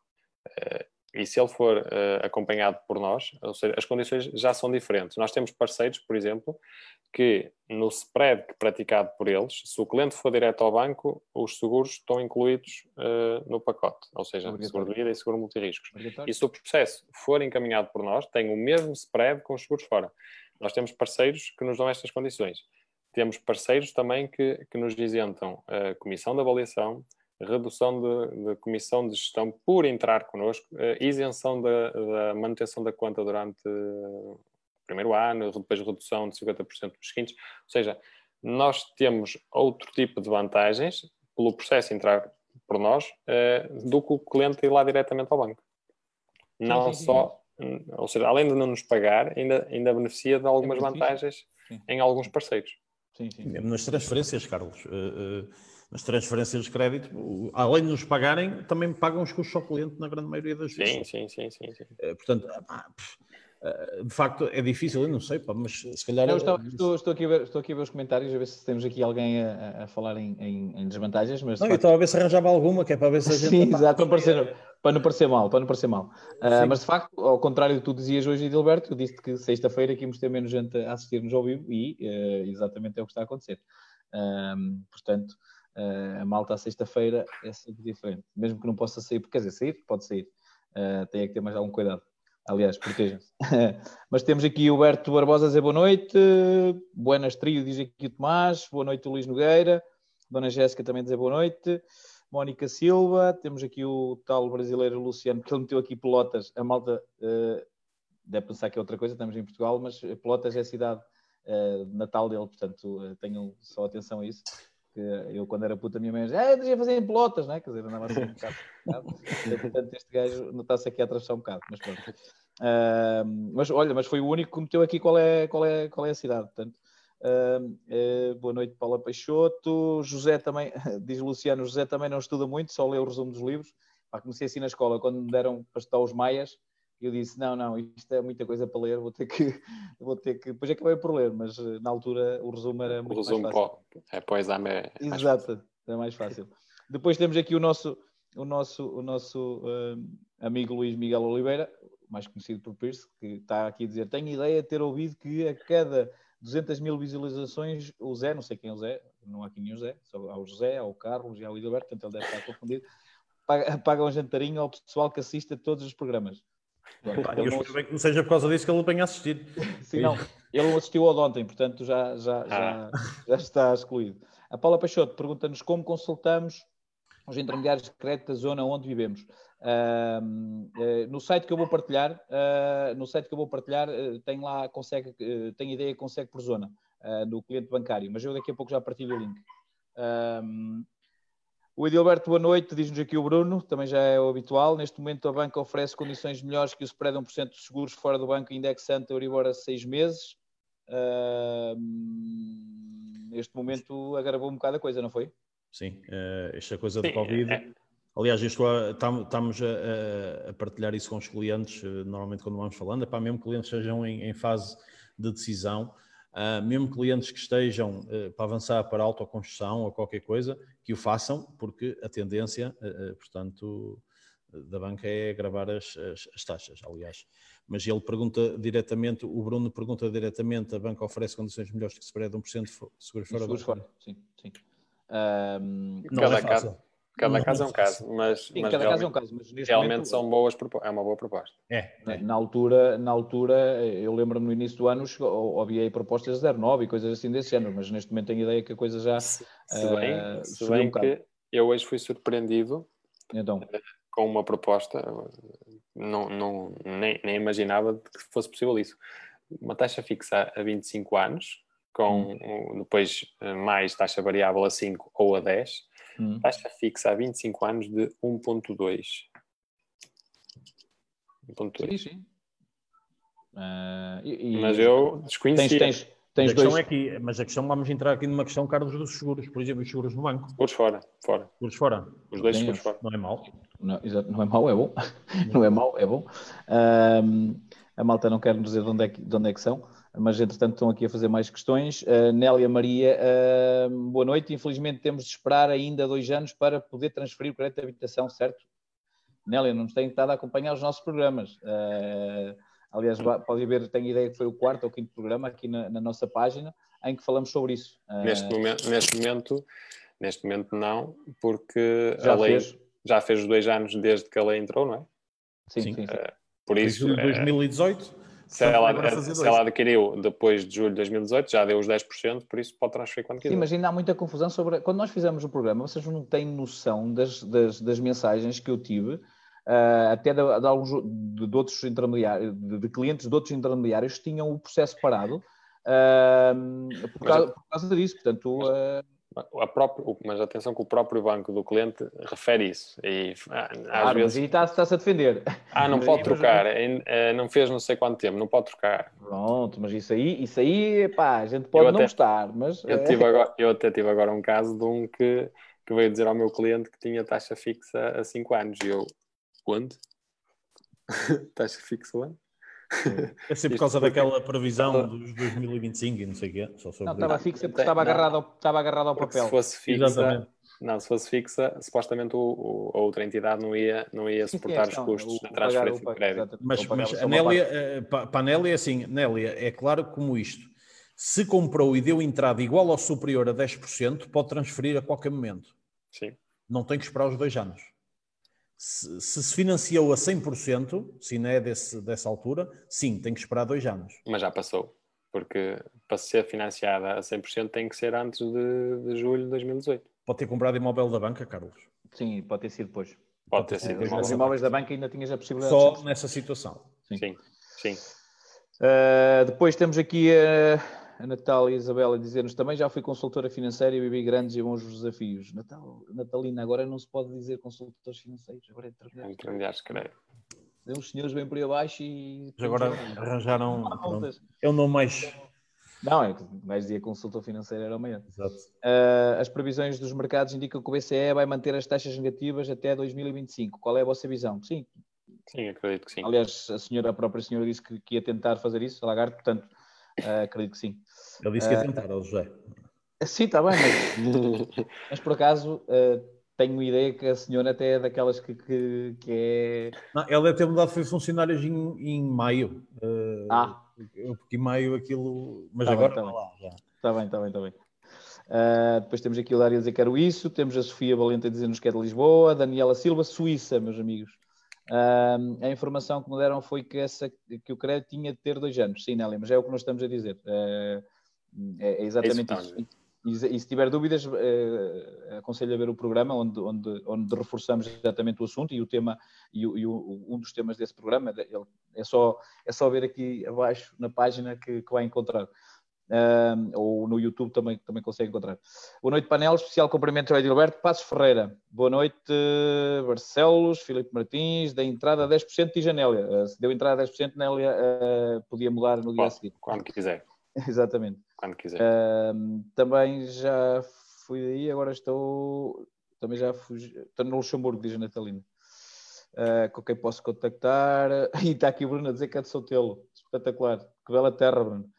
eh, e se ele for uh, acompanhado por nós, ou seja, as condições já são diferentes. Nós temos parceiros, por exemplo, que no spread praticado por eles, se o cliente for direto ao banco, os seguros estão incluídos uh, no pacote, ou seja, seguro de vida e seguro multiriscos. E se o processo for encaminhado por nós, tem o mesmo spread com os seguros fora. Nós temos parceiros que nos dão estas condições. Temos parceiros também que, que nos isentam a comissão de avaliação, redução de, de, comissão de gestão por entrar connosco, uh, isenção da, da, manutenção da conta durante o primeiro ano, depois redução de 50% dos seguintes. Ou seja, nós temos outro tipo de vantagens pelo processo entrar por nós uh, do que o cliente ir lá diretamente ao banco. Não só. Ou seja, além de não nos pagar, ainda, ainda beneficia de algumas vantagens em alguns parceiros. Sim, sim. Mesmo nas transferências, Carlos. Uh, as transferências de crédito, além de nos pagarem, também pagam os custos ao cliente na grande maioria das vezes. Sim, sim, sim, sim. sim. Eh, portanto, de facto é difícil, eu não sei, pá, mas se calhar. Eu estou, estou, estou, aqui ver, estou, aqui a ver, os comentários, a ver se temos aqui alguém a, a falar em, em, em, desvantagens. Mas, não, facto... eu estava a ver se arranjava alguma, que é para ver se a gente. Sim, exato, para, parecer, para não parecer mal, para não parecer mal. Uh, mas de facto, ao contrário do que tu dizias hoje, Edilberto, eu disse que sexta-feira aqui íamos ter menos gente a assistir-nos ao vivo e uh, exatamente é o que está a acontecer. Uh, portanto. A malta à sexta-feira é sempre diferente. Mesmo que não possa sair, porque quer dizer, sair, pode sair. Tem que ter mais algum cuidado. Aliás, protejam-se. Mas temos aqui o Berto Barbosa a dizer boa noite. Buenas Trio diz aqui o Tomás. Boa noite, o Luís Nogueira. Dona Jéssica também dizer boa noite. Mónica Silva. Temos aqui o tal brasileiro Luciano, que ele meteu aqui Pelotas. A malta uh, deve pensar que é outra coisa, estamos em Portugal, mas Pelotas é a cidade uh, natal dele, portanto tenham só atenção a isso. que eu, quando era puta, a minha mãe dizia, ah, devia fazer em pelotas, né? Quer dizer, andava assim um bocado. Portanto, este gajo notasse aqui a atravessar um bocado, mas pronto. Uh, mas olha, mas foi o único que meteu aqui qual é, qual é, qual é a cidade. Portanto, uh, uh, boa noite, Paula Peixoto. José também, diz Luciano, José também não estuda muito, só lê o resumo dos livros. Pá, comecei assim na escola, quando me deram para estudar os maias, eu disse, não, não, isto é muita coisa para ler, vou ter que, vou ter que, depois acabei por ler, mas eh, na altura o resumo era muito o resumo mais fácil. é para o exame é Exato, é mais fácil. Depois temos aqui o nosso, o nosso, o nosso uh, amigo Luís Miguel Oliveira, mais conhecido por Pierce, que está aqui a dizer, tenho ideia de ter ouvido que a cada 200 mil visualizações, o Zé, não sei quem é o Zé, não há aqui nenhum Zé, só há o José, há o Carlos e há o Edilberto, portanto ele deve estar confundido, paga, paga um jantarinho ao pessoal que assiste a todos os programas. eu espero bem que não seja por causa disso que ele venha assistir. Sim, não. Ele não assistiu ao de ontem, portanto já, já, ah. já, já está excluído. A Paula Peixoto pergunta-nos como consultamos os intermediários de crédito da zona onde vivemos. Uh, uh, no site que eu vou partilhar, uh, no site que eu vou partilhar, uh, tem lá, consegue, uh, tem ideia que consegue por zona, do cliente bancário, mas eu daqui a pouco já partilho o link. O Edilberto, boa noite, diz-nos aqui o Bruno, também já é o habitual. Neste momento a banca oferece condições melhores que o spread 1% de seguros fora do banco indexante Euribor a seis meses. Uh, neste momento agravou um bocado a coisa, não foi? Sim, uh, esta coisa de Covid. É. Aliás, isto, estamos a, a, partilhar isso com os clientes, eh, normalmente quando vamos falando, é para mesmo que clientes estejam em, em fase de decisão, Uh, mesmo clientes que estejam uh, para avançar para a autoconstrução ou qualquer coisa, que o façam, porque a tendência, uh, portanto, da banca é agravar as, as, as, taxas, aliás. Mas ele pergunta diretamente, o Bruno pergunta diretamente, a banca oferece condições melhores que se spread de 1% de seguros fora. Seguros fora, sim, sim. Um, não é fácil. Cada caso é um caso, mas, Sim, mas cada caso é um caso, mas realmente momento, são boas, é uma boa proposta. É, é. Na, altura, na altura, eu lembro no início do ano, havia propostas de 09 e coisas assim desse género, mas neste momento tenho a ideia que a coisa já se, se bem, uh, se bem um que eu hoje fui surpreendido então. Eh, com uma proposta, não, não, nem, nem imaginava que fosse possível isso. Uma taxa fixa a 25 anos, com hum. depois eh, mais taxa variável a 5 ou a 10, Hum. Taxa fixa há 25 anos de 1.2. 1.2. Sim, sim. Uh, e, mas eu desconhecia. Tens, tens, tens a dois... é que, mas a questão, vamos entrar aqui numa questão, Carlos, dos seguros, por exemplo, os seguros no banco. Seguros fora, fora. Seguros fora. Os dois seguros fora. Não é mau. Não, não é mau, é bom. não é mau, é bom. a malta não quer nos dizer de onde é que, de onde é que são mas entretanto estão aqui a fazer mais questões. Uh, Nélia Maria, uh, boa noite. Infelizmente temos de esperar ainda dois anos para poder transferir o crédito de habitação, certo? Nélia, não nos tem estado a acompanhar os nossos programas. Uh, aliás, pode ver, tenho ideia que foi o quarto ou quinto programa aqui na, na nossa página em que falamos sobre isso. Neste, momento, neste, momento, neste momento não, porque já a lei fez. já fez os dois anos desde que a lei entrou, não é? Sim, sim. sim, sim. por isso. 2018? Se ela, se ela, adquiriu depois de julho de 2018, já deu os 10%, por isso pode transferir quando quiser. Sim, mas ainda há muita confusão sobre. Quando nós fizemos o programa, vocês não têm noção das, das, das mensagens que eu tive, uh, até de, de, alguns de, de outros intermediários, de, de, clientes de outros intermediários que tinham o processo parado uh, por, causa, por, causa, disso. Portanto, uh, a mas atenção que o próprio banco do cliente refere isso. E, ah, às ah, vezes... está-se está a defender. Ah, não pode trocar. Eh, não fez não sei quanto tempo, não pode trocar. Pronto, mas isso aí, isso aí pá, a gente pode eu não até, gostar. Mas... Eu, tive agora, eu até tive agora um caso de um que, que veio dizer ao meu cliente que tinha taxa fixa há 5 anos. E eu, quando? taxa fixa onde? É sempre por causa daquela previsão dos 2025 e não sei o quê. Só não, estava fixa porque estava agarrado, ao, estava agarrado ao papel. Se fosse fixa, Exatamente. não, se fosse fixa, supostamente o, o, a outra entidade não ia, não ia suportar os custos da transferência de crédito. Mas, mas a Nélia, eh, para a Nélia é assim, Nélia, é claro como isto. Se comprou e deu entrada igual ou superior a 10%, pode transferir a qualquer momento. Sim. Não tem que esperar os dois anos se, se financiou a 100%, se não é desse, dessa altura, sim, tem que esperar dois anos. Mas já passou, porque para ser financiada a 100% tem que ser antes de, de julho de 2018. Pode ter comprado imóvel da banca, Carlos? Sim, pode ter sido depois. Pode, ter sido. Os imóveis da banca ainda tinhas a possibilidade. Só nessa situação. Sim, sim. sim. Uh, depois temos aqui a, a Natália Isabela dizer-nos também já fui consultora financeira e vivi grandes e bons desafios. Natal, Natalina, agora não se pode dizer consultores financeiros, agora é intermediários. creio. Uns senhores bem por aí abaixo e. Mas agora arranjaram. É o nome mais. Não, é que mais dizia consultor financeiro era o maior. Exato. Uh, as previsões dos mercados indicam que o BCE vai manter as taxas negativas até 2025. Qual é a vossa visão? Sim. Sim, acredito que sim. Aliás, a senhora, a própria senhora disse que, que ia tentar fazer isso, a Lagarde, portanto, Uh, acredito que sim. Ele disse que ia tentar, uh, José. Sim, está bem, mas, mas por acaso uh, tenho ideia que a senhora até é daquelas que, que, que é. Não, ela deve ter mudado, foi funcionários em, em maio. Uh, ah. Porque em maio aquilo. Mas tá agora está lá já. Está bem, está bem, está bem. Uh, depois temos aqui o Dário a dizer que quero isso. Temos a Sofia Valente a dizer-nos que é de Lisboa. Daniela Silva, Suíça, meus amigos. Uh, a informação que me deram foi que, essa, que o crédito tinha de ter dois anos. Sim, Nélia, mas é o que nós estamos a dizer. Uh, é, é, exatamente é isso. isso. E, e, se tiver dúvidas, uh, aconselho a ver o programa onde, onde, onde reforçamos exatamente o assunto e o tema, e, o, e o, um dos temas desse programa. É só, é só ver aqui abaixo na página que, que vai encontrar ou no YouTube também, também consegue encontrar. Boa noite, painel. Especial cumprimento ao Edilberto Passos Ferreira. Boa noite, Barcelos, Filipe Martins. Da entrada 10% de Janélia. Uh, se deu entrada 10%, Nélia uh, podia mudar no dia seguinte. Quando quiser. Exatamente. Quando quiser. Uh, também já fui aí, agora estou. Também já fugi. Estou no Luxemburgo, diz a Natalina. Uh, com quem posso contactar. E está aqui o Bruno a dizer que é de Sotelo. Espetacular. Que bela terra, Bruno.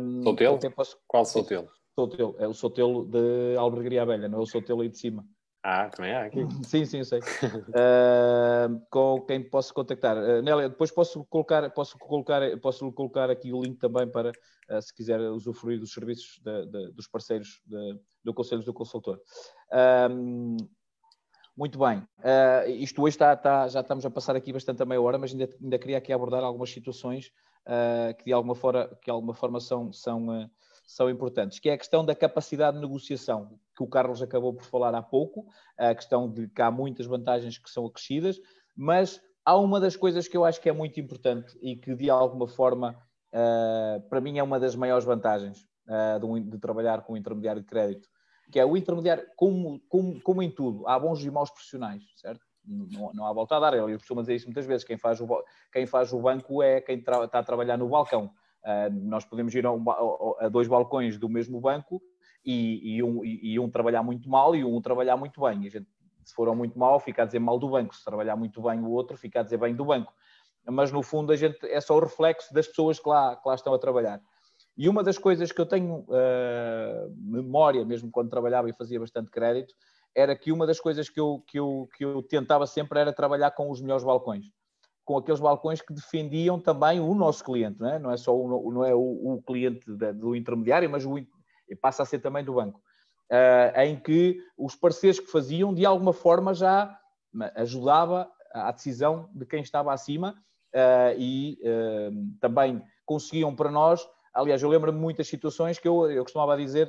Um, Sotelo? Posso... Qual Sotelo? Sotelo, é o Sotelo de Albergaria Abelha, não é o Sotelo aí de cima. Ah, também há aqui. Sim, sim, sei. uh, com quem posso contactar. Uh, Nélia, depois posso colocar, posso colocar, posso colocar aqui o link também para, uh, se quiser usufruir dos serviços de, de, dos parceiros de, do Conselho do Consultor. Um, muito bem. Uh, isto hoje está, está, já estamos a passar aqui bastante a meia hora, mas ainda, ainda queria aqui abordar algumas situações que de alguma forma, que de alguma forma são, são, são importantes, que é a questão da capacidade de negociação, que o Carlos acabou por falar há pouco, a questão de que há muitas vantagens que são acrescidas, mas há uma das coisas que eu acho que é muito importante e que de alguma forma, uh, para mim, é uma das maiores vantagens de, de trabalhar com o intermediário de crédito, que é o intermediário, como, como, como em tudo, há bons e maus profissionais, certo? não, não há volta a dar. Eu costumo dizer isso muitas vezes: quem faz o, quem faz o banco é quem está a trabalhar no balcão. Uh, nós podemos ir a, um, a, dois balcões do mesmo banco e, e, um, e, um, trabalhar muito mal e um trabalhar muito bem. Gente, se for muito mal, fica a dizer mal do banco. Se trabalhar muito bem o outro, fica a dizer bem do banco. Mas no fundo, a gente é só o reflexo das pessoas que lá, que lá estão a trabalhar. E uma das coisas que eu tenho uh, memória, mesmo quando trabalhava e fazia bastante crédito, era que uma das coisas que eu, que eu, que eu tentava sempre era trabalhar com os melhores balcões. Com aqueles balcões que defendiam também o nosso cliente, não é, não é só o, não é o, o cliente do intermediário, mas o, passa a ser também do banco. Uh, em que os parceiros que faziam, de alguma forma, já ajudava a decisão de quem estava acima uh, e uh, também conseguiam para nós. Aliás, eu lembro-me de muitas situações que eu, eu costumava dizer: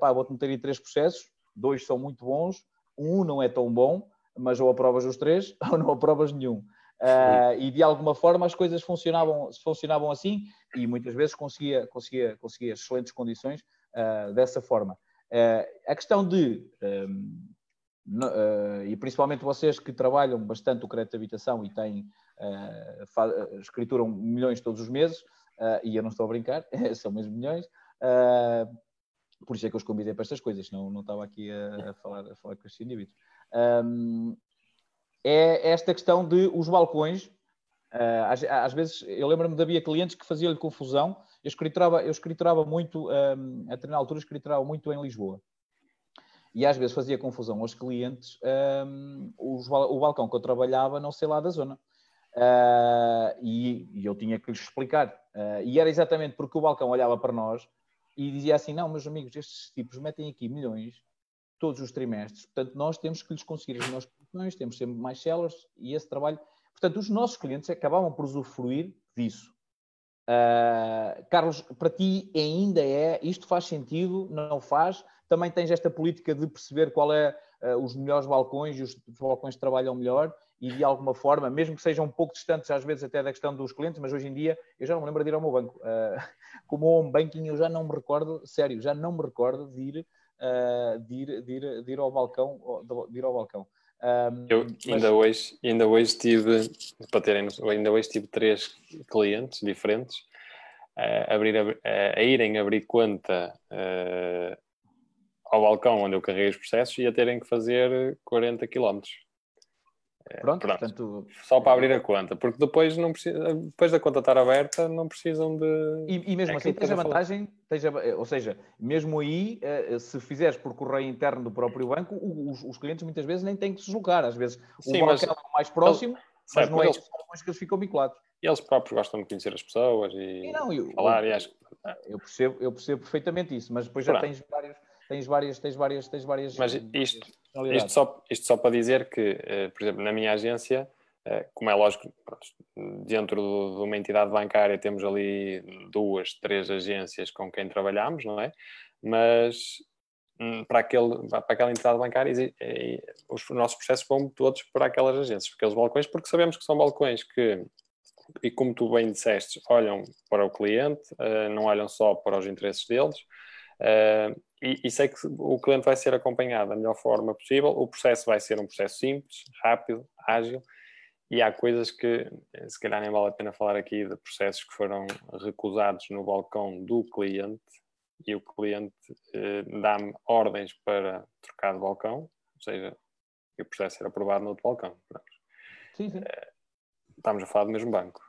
pá, vou-te meter aí três processos, dois são muito bons, um não é tão bom, mas ou aprovas os três ou não aprovas nenhum. Uh, e de alguma forma as coisas funcionavam, funcionavam assim e muitas vezes conseguia, conseguia, conseguia excelentes condições uh, dessa forma. Uh, a questão de, um, e principalmente vocês que trabalham bastante o crédito de habitação e têm, escrituram milhões todos os meses, e eu não estou a brincar, são mesmo milhões, por isso é que eu os convidei para estas coisas, não, não estava aqui a, a falar, a falar com estes indivíduos. Um, é esta questão de os balcões. Uh, às, às, vezes, eu lembro-me de havia clientes que faziam-lhe confusão. Eu escriturava, eu escriturava muito, um, a na altura, escriturava muito em Lisboa. E às vezes fazia confusão aos clientes um, os, o balcão que eu trabalhava, não sei lá da zona. Uh, e, e, eu tinha que lhes explicar. Uh, e era exatamente porque o balcão olhava para nós e dizia assim: não, meus amigos, estes tipos metem aqui milhões todos os trimestres, portanto, nós temos que lhes conseguir as condições, temos sempre mais sellers e esse trabalho. Portanto, os nossos clientes acabavam por usufruir disso. Uh, Carlos, para ti ainda é, isto faz sentido, não faz? Também tens esta política de perceber qual é uh, os melhores balcões e os balcões trabalham melhor e de alguma forma, mesmo que sejam um pouco distantes às vezes até da questão dos clientes, mas hoje em dia eu já não me lembro de ir ao meu banco. Uh, como home banking eu já não me recordo, sério, já não me recordo de ir, uh, de ir, de ir, de ir ao balcão, de ir ao balcão. Um, eu ainda, mas... hoje, ainda hoje tive, para terem, ainda hoje tive três clientes diferentes a, abrir, a, a irem abrir conta uh, ao balcão onde eu carreguei os processos e a terem que fazer 40 quilómetros. Pronto, Pronto, portanto... Só para abrir a conta, porque depois, não precisa, depois da conta estar aberta não precisam de... E, e mesmo é assim tens a vantagem, tens a, ou seja, mesmo aí, eh, se fizeres por correio interno do próprio banco, os, os clientes muitas vezes nem têm que se deslocar, às vezes Sim, o balcão é mais próximo, mas não é eles, que eles ficam vinculados. E eles próprios gostam de conhecer as pessoas e, e não, eu, falar, eu, e acho eu percebo, eu percebo perfeitamente isso, mas depois já tens vários tens várias, tens várias, tens várias. Mas isto, isto, só, isto só para dizer que, eh, por exemplo, na minha agência, eh, como é lógico, dentro de uma entidade bancária temos ali duas, três agências com quem trabalhamos, não é? Mas hum, para, aquele, para aquela entidade bancária, os nossos processos vão todos para aquelas agências, para aqueles balcões, porque sabemos que são balcões que, e como tu bem disseste, olham para o cliente, eh, não olham só para os interesses deles, e, e, sei que o cliente vai ser acompanhado da melhor forma possível, o processo vai ser um processo simples, rápido, ágil, e há coisas que, se calhar nem vale a pena falar aqui de processos que foram recusados no balcão do cliente, e o cliente eh, dá-me ordens para trocar de balcão, ou seja, o processo era aprovado no outro balcão. Sim, sim. Eh, estamos a falar do mesmo banco.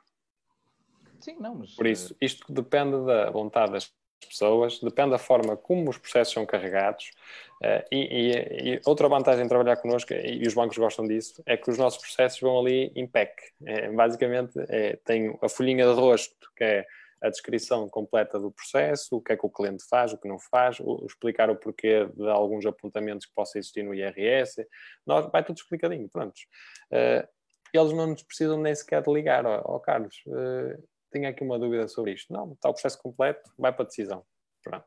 Sim, não, mas... Por isso, eh, isto depende da vontade das pessoas, depende da forma como os processos são carregados. Uh, e, e, e, outra vantagem de trabalhar connosco, e os bancos gostam disso, é que os nossos processos vão ali em PEC. É, basicamente, é, tem a folhinha de rosto, que é a descrição completa do processo, o que é que o cliente faz, o que não faz, o, explicar o porquê de alguns apontamentos que possam existir no IRS. Nós, vai tudo explicadinho, pronto. Uh, eles não nos precisam nem sequer de ligar, ó, ó Carlos. Uh, tenho aqui uma dúvida sobre isto. Não, está o processo completo, vai para a decisão. Pronto.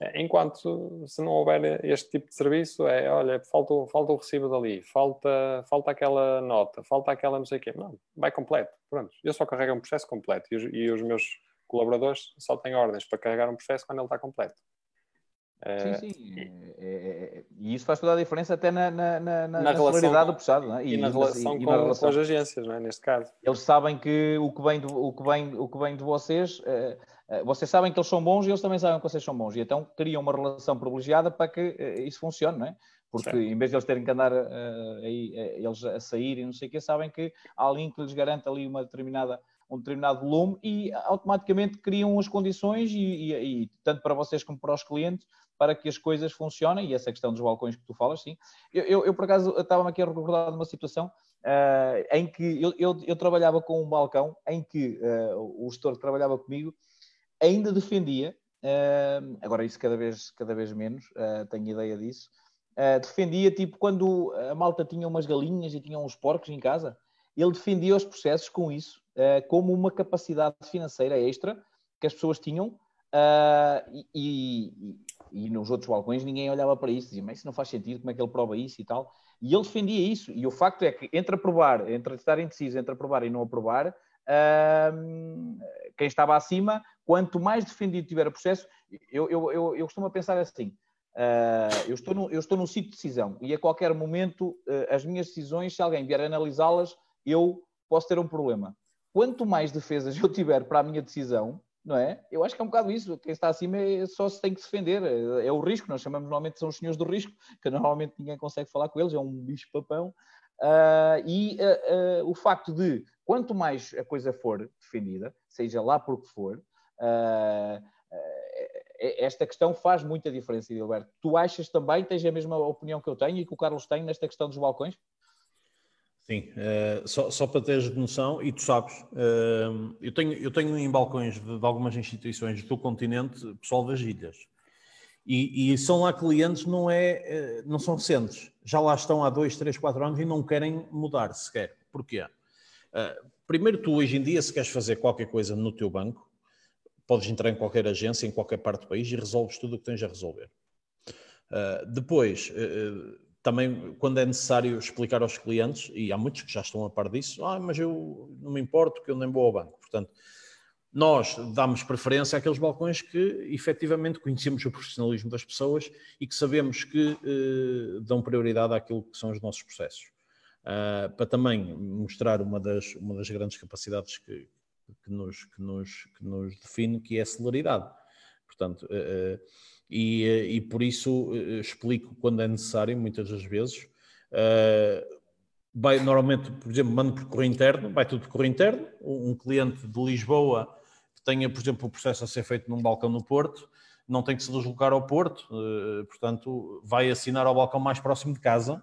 Eh, enquanto se não houver este tipo de serviço, é olha, falta, falta o recibo dali, falta, falta aquela nota, falta aquela não sei o quê. Não, vai completo. Pronto. Eu só carrego um processo completo e os, e os meus colaboradores só têm ordens para carregar um processo quando ele está completo. Sim, sim. E, é, é, é, e isso faz toda a diferença até na, na, na, na, na relação, do puxado. Não é? e, e, na relação, e, com, relação com as agências, não é? neste caso. Eles sabem que o que vem de, o que vem, o que vem de vocês, uh, uh, vocês sabem que eles são bons e eles também sabem que vocês são bons. E então criam uma relação privilegiada para que uh, isso funcione, não é? Porque certo. em vez de eles terem que andar aí, eles a sair e não sei o quê, sabem que há alguém que lhes garante ali uma determinada um determinado volume e automaticamente criam as condições e, e, e, tanto para vocês como para os clientes para que as coisas funcionem, e essa questão dos balcões que tu falas, sim. Eu, eu, eu por acaso, estava-me aqui a recordar de uma situação uh, em que eu, eu, eu, trabalhava com um balcão em que uh, o gestor que trabalhava comigo ainda defendia, uh, agora isso cada vez, cada vez menos, tenho ideia disso, defendia, tipo, quando a malta tinha umas galinhas e tinha uns porcos em casa, ele defendia os processos com isso, como uma capacidade financeira extra que as pessoas tinham Uh, e, e nos outros balcões ninguém olhava para isso, dizia, mas isso não faz sentido, como é que ele prova isso e tal. E ele defendia isso. E o facto é que entre aprovar, entre estar indeciso entre aprovar e não aprovar, quem estava acima, quanto mais defendido tiver o processo, eu, eu, eu, eu costumo pensar assim. Uh, eu, estou no, eu estou num sítio de decisão e a qualquer momento uh, as minhas decisões, se alguém vier analisá-las, eu posso ter um problema. Quanto mais defesas eu tiver para a minha decisão, não é? Eu acho que é um bocado isso. Quem está acima é, só se tem que defender. É, é o risco. Nós chamamos normalmente são os senhores do risco, que normalmente ninguém consegue falar com eles. É um bicho-papão. Uh, e uh, uh, o facto de quanto mais a coisa for defendida, seja lá por que for, esta questão faz muita diferença, Gilberto. Tu achas também, tens a mesma opinião que eu tenho e que o Carlos tem nesta questão dos balcões? Sim, uh, só, só, para teres noção, e tu sabes, uh, eu, tenho, eu tenho em balcões de, de, algumas instituições do continente pessoal das ilhas. E, e são lá clientes, não, é, uh, não são recentes, já lá estão há dois, três, quatro anos e não querem mudar sequer. Porquê? primeiro, tu hoje em dia, se queres fazer qualquer coisa no teu banco, podes entrar em qualquer agência, em qualquer parte do país e resolves tudo o que tens a resolver. depois, também, quando é necessário explicar aos clientes, e há muitos que já estão a par disso, ah, mas eu não me importo que eu nem vou ao banco. Portanto, nós damos preferência àqueles balcões que efetivamente conhecemos o profissionalismo das pessoas e que sabemos que eh, dão prioridade àquilo que são os nossos processos. Uh, para também mostrar uma das, uma das grandes capacidades que, que, nos, que, nos, que nos define, que é a celeridade. Portanto, uh, e, e por isso explico quando é necessário, muitas das vezes. vai, normalmente, por exemplo, mando por correio interno, vai tudo por correio interno. Um cliente de Lisboa que tenha, por exemplo, o processo a ser feito num balcão no Porto, não tem que se deslocar ao Porto, portanto, vai assinar ao balcão mais próximo de casa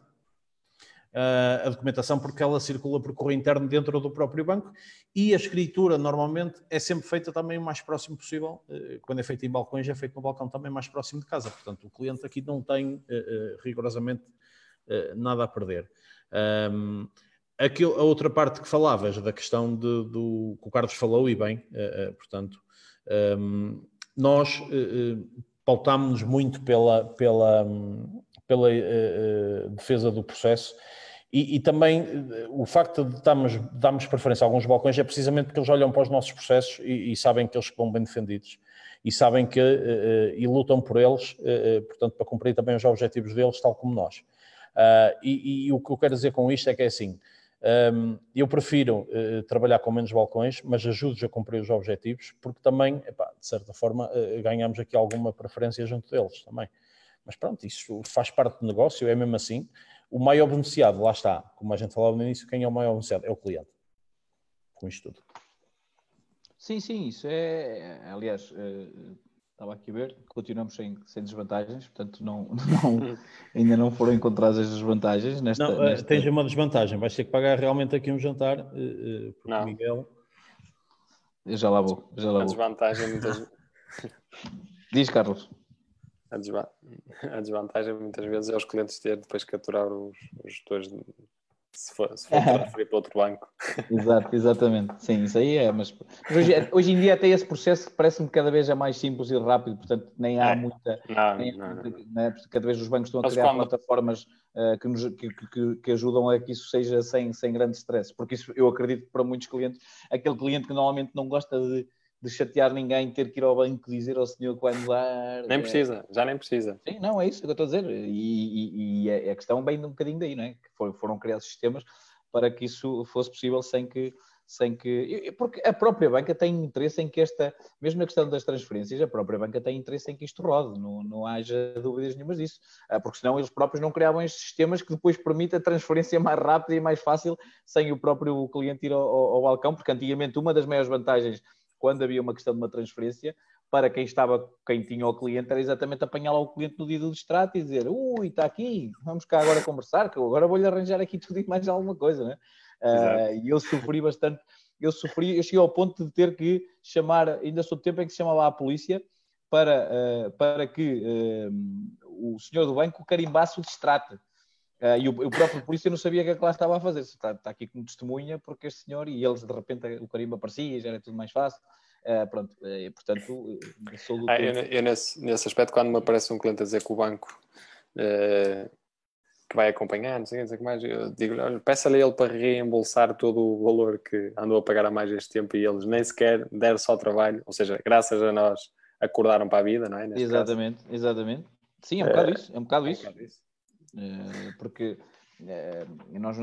uh, a documentação porque ela circula por correio interno dentro do próprio banco e a escritura normalmente é sempre feita também o mais próximo possível. Uh, quando é feita em balcões, é feito no balcão também mais próximo de casa. Portanto, o cliente aqui não tem uh, rigorosamente nada a perder. Um, a outra parte que falavas, da questão de, do que o Carlos falou, e bem, portanto, um, nós pautámos-nos muito pela, pela, pela defesa do processo e, e, também eh, o facto de darmos, darmos preferência a alguns balcões é precisamente porque eles olham para os nossos processos e, e sabem que eles estão bem defendidos e sabem que uh, e lutam por eles, uh, portanto, para cumprir também os objetivos deles, tal como nós. Uh, e, e, o que eu quero dizer com isto é que é assim: um, eu prefiro trabalhar com menos balcões, mas ajudo-os a cumprir os objetivos, porque também, epá, de certa forma, ganhamos aqui alguma preferência junto deles também. Mas pronto, isso faz parte do negócio, é mesmo assim o maior beneficiado, lá está, como a gente falava no início, quem é o maior beneficiado? É o cliente. Com isto tudo. Sim, sim, isso é. Aliás, uh, estava aqui a ver, continuamos sem, sem desvantagens, portanto, não, não, ainda não foram encontradas as desvantagens. Nesta, não, nesta... tens uma desvantagem, vais ter que pagar realmente aqui um jantar, uh, uh, porque não. Miguel. Eu já lá vou, já lá a desvantagem muitas... Diz, Carlos. A, desva a desvantagem muitas vezes é os clientes ter depois que aturar os, os gestores se for, se for transferir para outro banco. Exato, exatamente. Sim, isso aí é. Mas, hoje, hoje, em dia até esse processo parece-me cada vez é mais simples e rápido, portanto nem há é. muita. Não, nem, não, não. Né, cada vez os bancos estão a criar quando... plataformas uh, que, nos, que, que, que, ajudam a que isso seja sem, sem grande stress, porque isso eu acredito que para muitos clientes, aquele cliente que normalmente não gosta de de chatear ninguém, ter que ir ao banco dizer ao senhor que vai mudar. Nem é... precisa, já nem precisa. Sim, não, é isso que eu estou a dizer. E, e, e é, a questão bem um bocadinho daí, não é? Que foram, criados sistemas para que isso fosse possível sem que. Sem que, porque a própria banca tem interesse em que esta, mesmo na questão das transferências, a própria banca tem interesse em que isto rode, não, não haja dúvidas nenhumas disso, ah, porque senão eles próprios não criavam estes sistemas que depois permitem a transferência mais rápida e mais fácil sem o próprio cliente ir ao, ao, ao balcão, porque antigamente uma das maiores vantagens quando havia uma questão de uma transferência, para quem estava, quem tinha o cliente, era exatamente apanhar lá o cliente no dia do distrato e dizer, ui, está aqui, vamos cá agora conversar, que eu agora vou-lhe arranjar aqui tudo e mais alguma coisa, né? Uh, e eu sofri bastante, eu sofri, eu cheguei ao ponto de ter que chamar, ainda sou do tempo em que se chamava a polícia, para, uh, para que uh, o senhor do banco carimbasse o distrato. Uh, e o, o, próprio polícia não sabia o que é que lá estava a fazer. Está, está, aqui como testemunha, porque este senhor, e eles de repente o carimbo aparecia, já era tudo mais fácil. Uh, pronto, uh, portanto, sou do. Ah, eu, eu nesse, nesse, aspecto, quando me aparece um cliente a dizer que o banco que vai acompanhar, não sei, não sei o que mais, eu digo peça-lhe ele para reembolsar todo o valor que andou a pagar há mais este tempo e eles nem sequer deram só trabalho, ou seja, graças a nós acordaram para a vida, não é? Neste exatamente, caso. exatamente. Sim, é um bocado isso, é um bocado isso. É um bocado isso. Eh, porque eh, nós,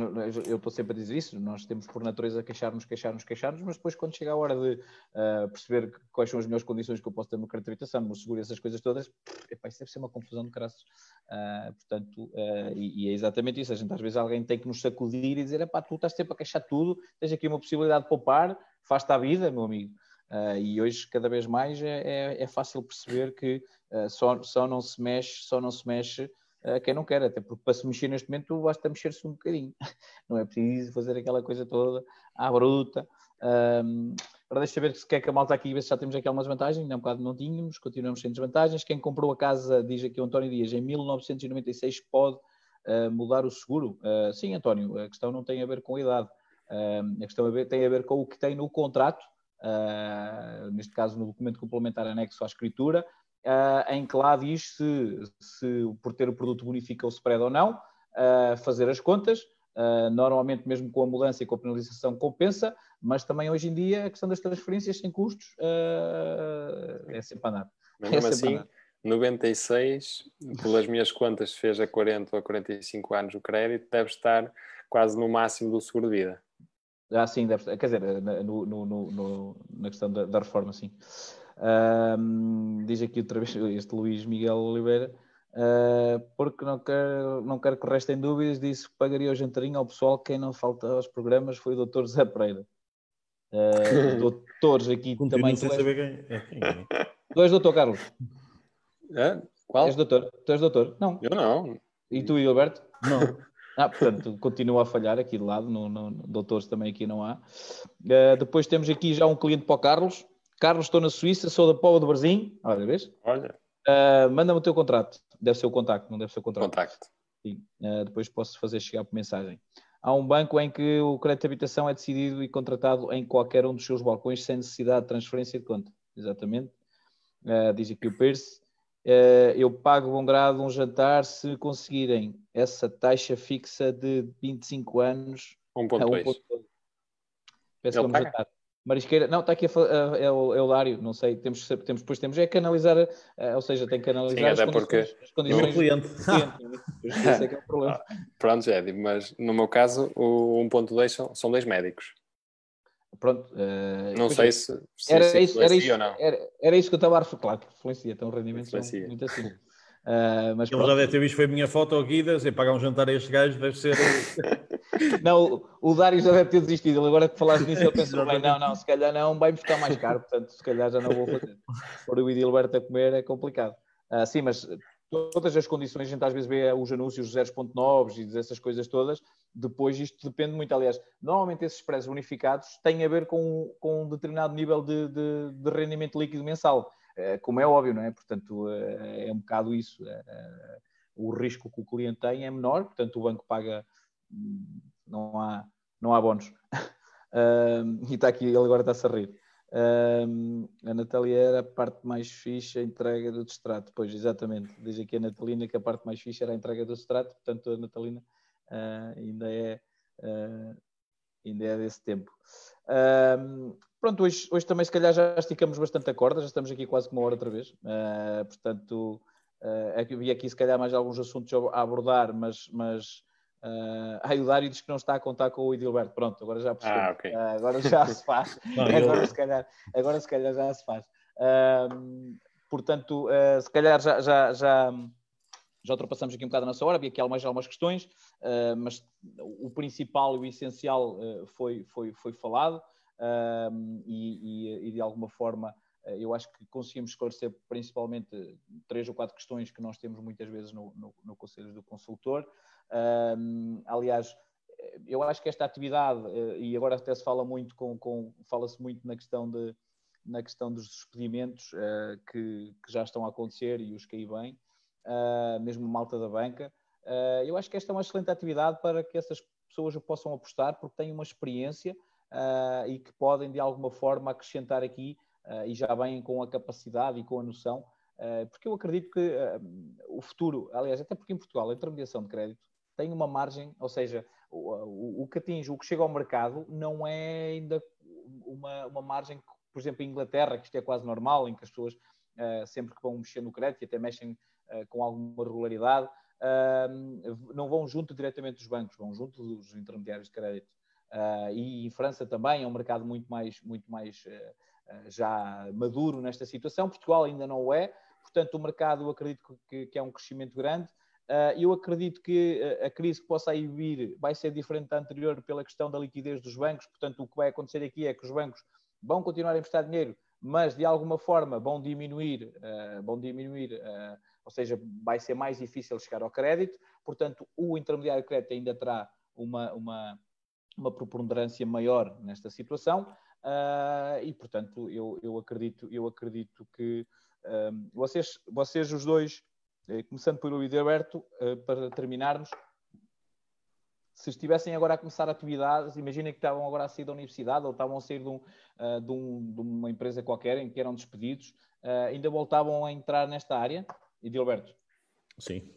eu estou sempre a dizer isso, nós temos por natureza queixar-nos, queixar-nos, queixar-nos, mas depois quando chega a hora de uh, perceber quais são as melhores condições que eu posso ter no cartão de habitação, no seguro, essas coisas todas, epá, isso deve ser uma confusão de graças. Uh, portanto, uh, e, e, é exatamente isso, a gente às vezes alguém tem que nos sacudir e dizer, epá, tu estás sempre a queixar tudo, tens aqui uma possibilidade de poupar, faz-te a vida, meu amigo. e hoje, cada vez mais, é, é, é fácil perceber que só, só não se mexe, só não se mexe a quem não quer, até porque para se mexer neste momento basta mexer-se um bocadinho, não é preciso fazer aquela coisa toda à bruta. Um, para deixa ver se quer que a malta aqui, se já temos aqui algumas vantagens, ainda um bocado não tínhamos, continuamos sem desvantagens. Quem comprou a casa, diz aqui o António Dias, em 1996 pode uh, mudar o seguro? Uh, sim, António, a questão não tem a ver com a idade, uh, a questão tem a ver com o que tem no contrato, neste caso no documento complementar anexo à escritura, uh, em que lá diz se, se por ter o produto bonifica o spread ou não. uh, fazer as contas. Uh, normalmente, mesmo com a mudança e com a penalização, compensa, mas também hoje em dia a questão das transferências sem custos é sempre a andar. Mesmo é assim, 96, pelas minhas contas, fez a 40 ou 45 anos o crédito, deve estar quase no máximo do seguro de vida. Ah, sim, deve estar. Quer dizer, no, no, no, na questão da, da reforma, sim. Diz aqui outra vez este Luís Miguel Oliveira. Uh, porque não quero, não quero que restem dúvidas, disse que pagaria o jantarinho ao pessoal. Quem não falta aos programas foi o Dr. Zé Pereira. Uh, doutores aqui Continuo também. sem saber quem é. Quem é. Tu és doutor, Carlos? É? Qual? És doutor? Tu és doutor? Não. Eu não. E tu, Gilberto? Não. Ah, portanto, continua a falhar aqui de lado, no, no, doutores também aqui não há. Uh, depois temos aqui já um cliente para o Carlos. Carlos, estou na Suíça, sou da Pova do Brasil. Olha, vês? Olha. Uh, Manda-me o teu contrato. Deve ser o contacto, não deve ser o contrato. Contacto. Sim. Uh, depois posso fazer chegar por mensagem. Há um banco em que o crédito de habitação é decidido e contratado em qualquer um dos seus balcões sem necessidade de transferência de conta. Exatamente. Uh, diz aqui o Pierce. Uh, eu pago bom grado um jantar se conseguirem essa taxa fixa de 25 anos. 1.2. Peço que vamos jantar. Marisqueira, não, está aqui a, é, o, é o Dário, não sei, temos, temos, depois temos é que analisar, uh, ou seja, tem que analisar Sim, as, condições, porque as condições do cliente. Esse é que é o problema. Pronto, Edi, mas no meu caso o 1.2 são, são dois médicos. Pronto. Uh, não sei se, se, era, se isso, era, isso, ou não. Era, era isso que eu estava a referir, claro que influencia, tem um rendimento muito assim. Uh, mas Ele já deve ter visto, foi a minha foto aqui, deve ser pagar um jantar a este gajo, deve ser... não, o, Dário já deve ter desistido, ele agora que falaste nisso, ele pensou, bem, não, não, se calhar não, vai-me ficar mais caro, portanto, se calhar já não vou fazer. Por o Edilberto a comer é complicado. Uh, sim, mas todas as condições, a gente às vezes vê os anúncios 0.9 e essas coisas todas, depois isto depende muito, aliás, normalmente esses preços bonificados têm a ver com, com um determinado nível de, de, de rendimento líquido mensal. Eh, como é óbvio, não é? Portanto, eh, é um bocado isso. Eh, o risco que o cliente tem é menor, portanto, o banco paga, hum, não há, não há bónus. e está aqui, ele agora está-se a rir. a Natália era a parte mais fixe, a entrega do distrato. Pois, exatamente. Diz aqui a Natalina que a parte mais fixe era a entrega do distrato, portanto, a Natalina ainda é ainda é desse tempo. Pronto, hoje, hoje também se calhar já esticamos bastante a corda, já estamos aqui quase uma hora outra vez. Uh, portanto, uh, havia aqui se calhar mais alguns assuntos a abordar, mas, mas uh, ah, o Dário diz que não está a contar com o Edilberto. Pronto, agora já percebi. Ah, okay. uh, agora já se faz. Agora, se calhar, agora se calhar já se faz. Uh, portanto, se calhar já, já, já, já ultrapassamos aqui um bocado a nossa hora, havia aqui mais algumas questões, uh, mas o principal e o essencial uh, foi, foi, foi falado uh, e, e, de alguma forma eu acho que conseguimos esclarecer principalmente três ou quatro questões que nós temos muitas vezes no, no, no Conselho do Consultor. aliás, eu acho que esta atividade, e agora até se fala muito com, com fala-se muito na questão de na questão dos despedimentos que, que já estão a acontecer e os que aí vêm, uh, mesmo malta da banca. Uh, eu acho que esta é uma excelente atividade para que essas pessoas possam apostar, porque têm uma experiência uh, e que podem, de alguma forma, acrescentar aqui e já vêm com a capacidade e com a noção, porque eu acredito que o futuro, aliás, até porque em Portugal a intermediação de crédito tem uma margem, ou seja, o, o, o que atinge, o que chega ao mercado, não é ainda uma, uma margem, por exemplo, em Inglaterra, que isto é quase normal, em que as pessoas uh, sempre que vão mexer no crédito e até mexem com alguma regularidade, não vão junto diretamente dos bancos, vão junto dos intermediários de crédito. Uh, e em França também é um mercado muito mais, muito mais uh, já maduro nesta situação. Portugal ainda não o é, portanto, o mercado acredito que, que é um crescimento grande. Eu acredito que a crise que possa aí vir vai ser diferente da anterior pela questão da liquidez dos bancos. Portanto, o que vai acontecer aqui é que os bancos vão continuar a emprestar dinheiro, mas de alguma forma vão diminuir, vão diminuir ou seja, vai ser mais difícil chegar ao crédito, portanto, o intermediário de crédito ainda terá uma, uma, uma preponderância maior nesta situação uh, e, portanto, eu, eu, acredito, eu acredito que um, ah, vocês, vocês, os dois, eh, começando pelo Alberto, uh, para terminarmos, se estivessem agora a começar atividades, imaginem que estavam agora a sair da universidade ou estavam a sair de, um, uh, de, um, de uma empresa qualquer em que eram despedidos, uh, ainda voltavam a entrar nesta área? E Gilberto? Sim.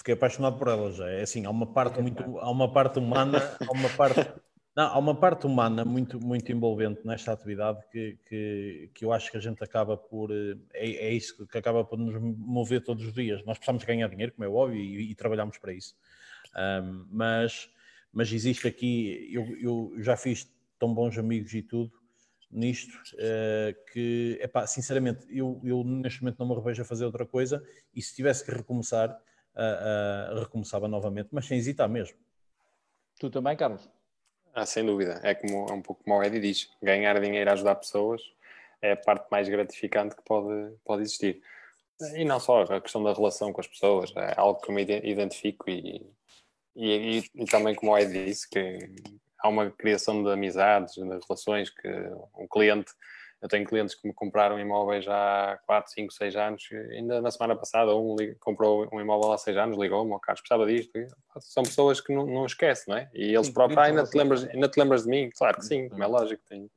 Fiquei apaixonado por ela já. É assim, há uma parte muito, há uma parte humana, há uma parte, não, há uma parte humana muito, muito envolvente nesta atividade que, que, que eu acho que a gente acaba por, é, é isso que acaba por nos mover todos os dias. Nós precisamos ganhar dinheiro, como é óbvio, e, e trabalhamos para isso. Um, mas, mas existe aqui, eu, eu já fiz tão bons amigos e tudo, nisto, uh, que, epá, sinceramente, eu, eu neste momento não me revejo a fazer outra coisa e se tivesse que recomeçar, uh, uh, recomeçava novamente, mas sem hesitar mesmo. Tu também, Carlos? Ah, sem dúvida. É, como, é um pouco como o Eddie diz, ganhar dinheiro a ajudar pessoas é a parte mais gratificante que pode, pode existir. E não só a questão da relação com as pessoas, é algo que eu me identifico e, e, e, e também como o Eddie disse, que há uma criação de amizades, de relações que um cliente, eu tenho clientes que me compraram imóveis há 4, 5, 6 anos, ainda na semana passada um comprou um imóvel há 6 anos, ligou-me, o Carlos precisava disto, são pessoas que não, não esquece, não é? E eles próprios, ah, ainda te, lembras, ainda te lembras de mim? Claro que sim, como é lógico, tenho,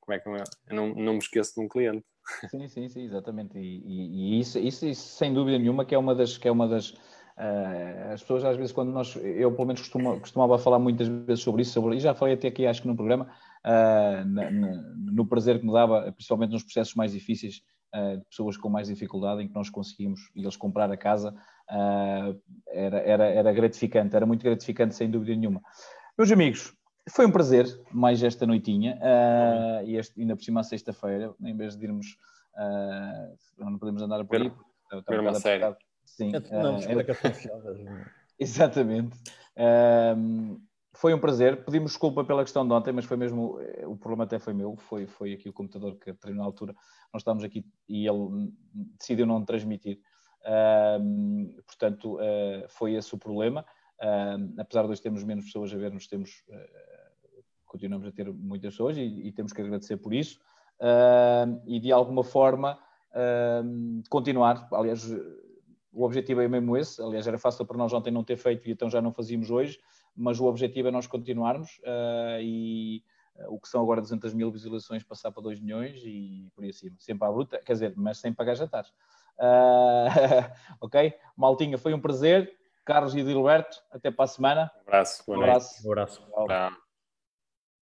como é que eu, não, não me esqueço de um cliente. Sim, sim, sim, exatamente, e, e, e isso, isso, isso, sem dúvida nenhuma que é uma das, que é uma das Uh, as pessoas às vezes quando nós, eu pelo menos costumo, costumava falar muitas vezes sobre isso, sobre, e já falei até aqui acho que no programa, uh, na, na, no prazer que me dava, principalmente nos processos mais difíceis, uh, de pessoas com mais dificuldade, em que nós conseguimos e eles comprar a casa, era, era, era gratificante, era muito gratificante sem dúvida nenhuma. Meus amigos, foi um prazer mais esta noitinha, e, este, ainda por cima à sexta-feira, em vez de irmos, não podemos andar por aí, ver uma série. Sim, não, uh, era... Exatamente. Um, foi um prazer. Pedimos desculpa pela questão de ontem, mas foi mesmo. Eh, o problema até foi meu. Foi, foi aqui o computador que treinou na altura. Nós estávamos aqui e ele decidiu não transmitir. Um, portanto, uh, foi esse o problema. Um, apesar de hoje termos menos pessoas a ver-nos, temos, uh, continuamos a ter muitas pessoas e, e, temos que agradecer por isso. Uh, e de alguma forma continuar. Aliás, o objetivo é mesmo esse. Aliás, era fácil para nós ontem não ter feito e então já não fazíamos hoje, mas o objetivo é nós continuarmos uh, e uh, o que são agora 200 mil visualizações passar para 2 milhões e por aí acima. Sempre à bruta, quer dizer, mas sem pagar jantares. Uh, ok? Maltinha, foi um prazer. Carlos e Edilberto, até para a semana. Um abraço. Um abraço. Um abraço.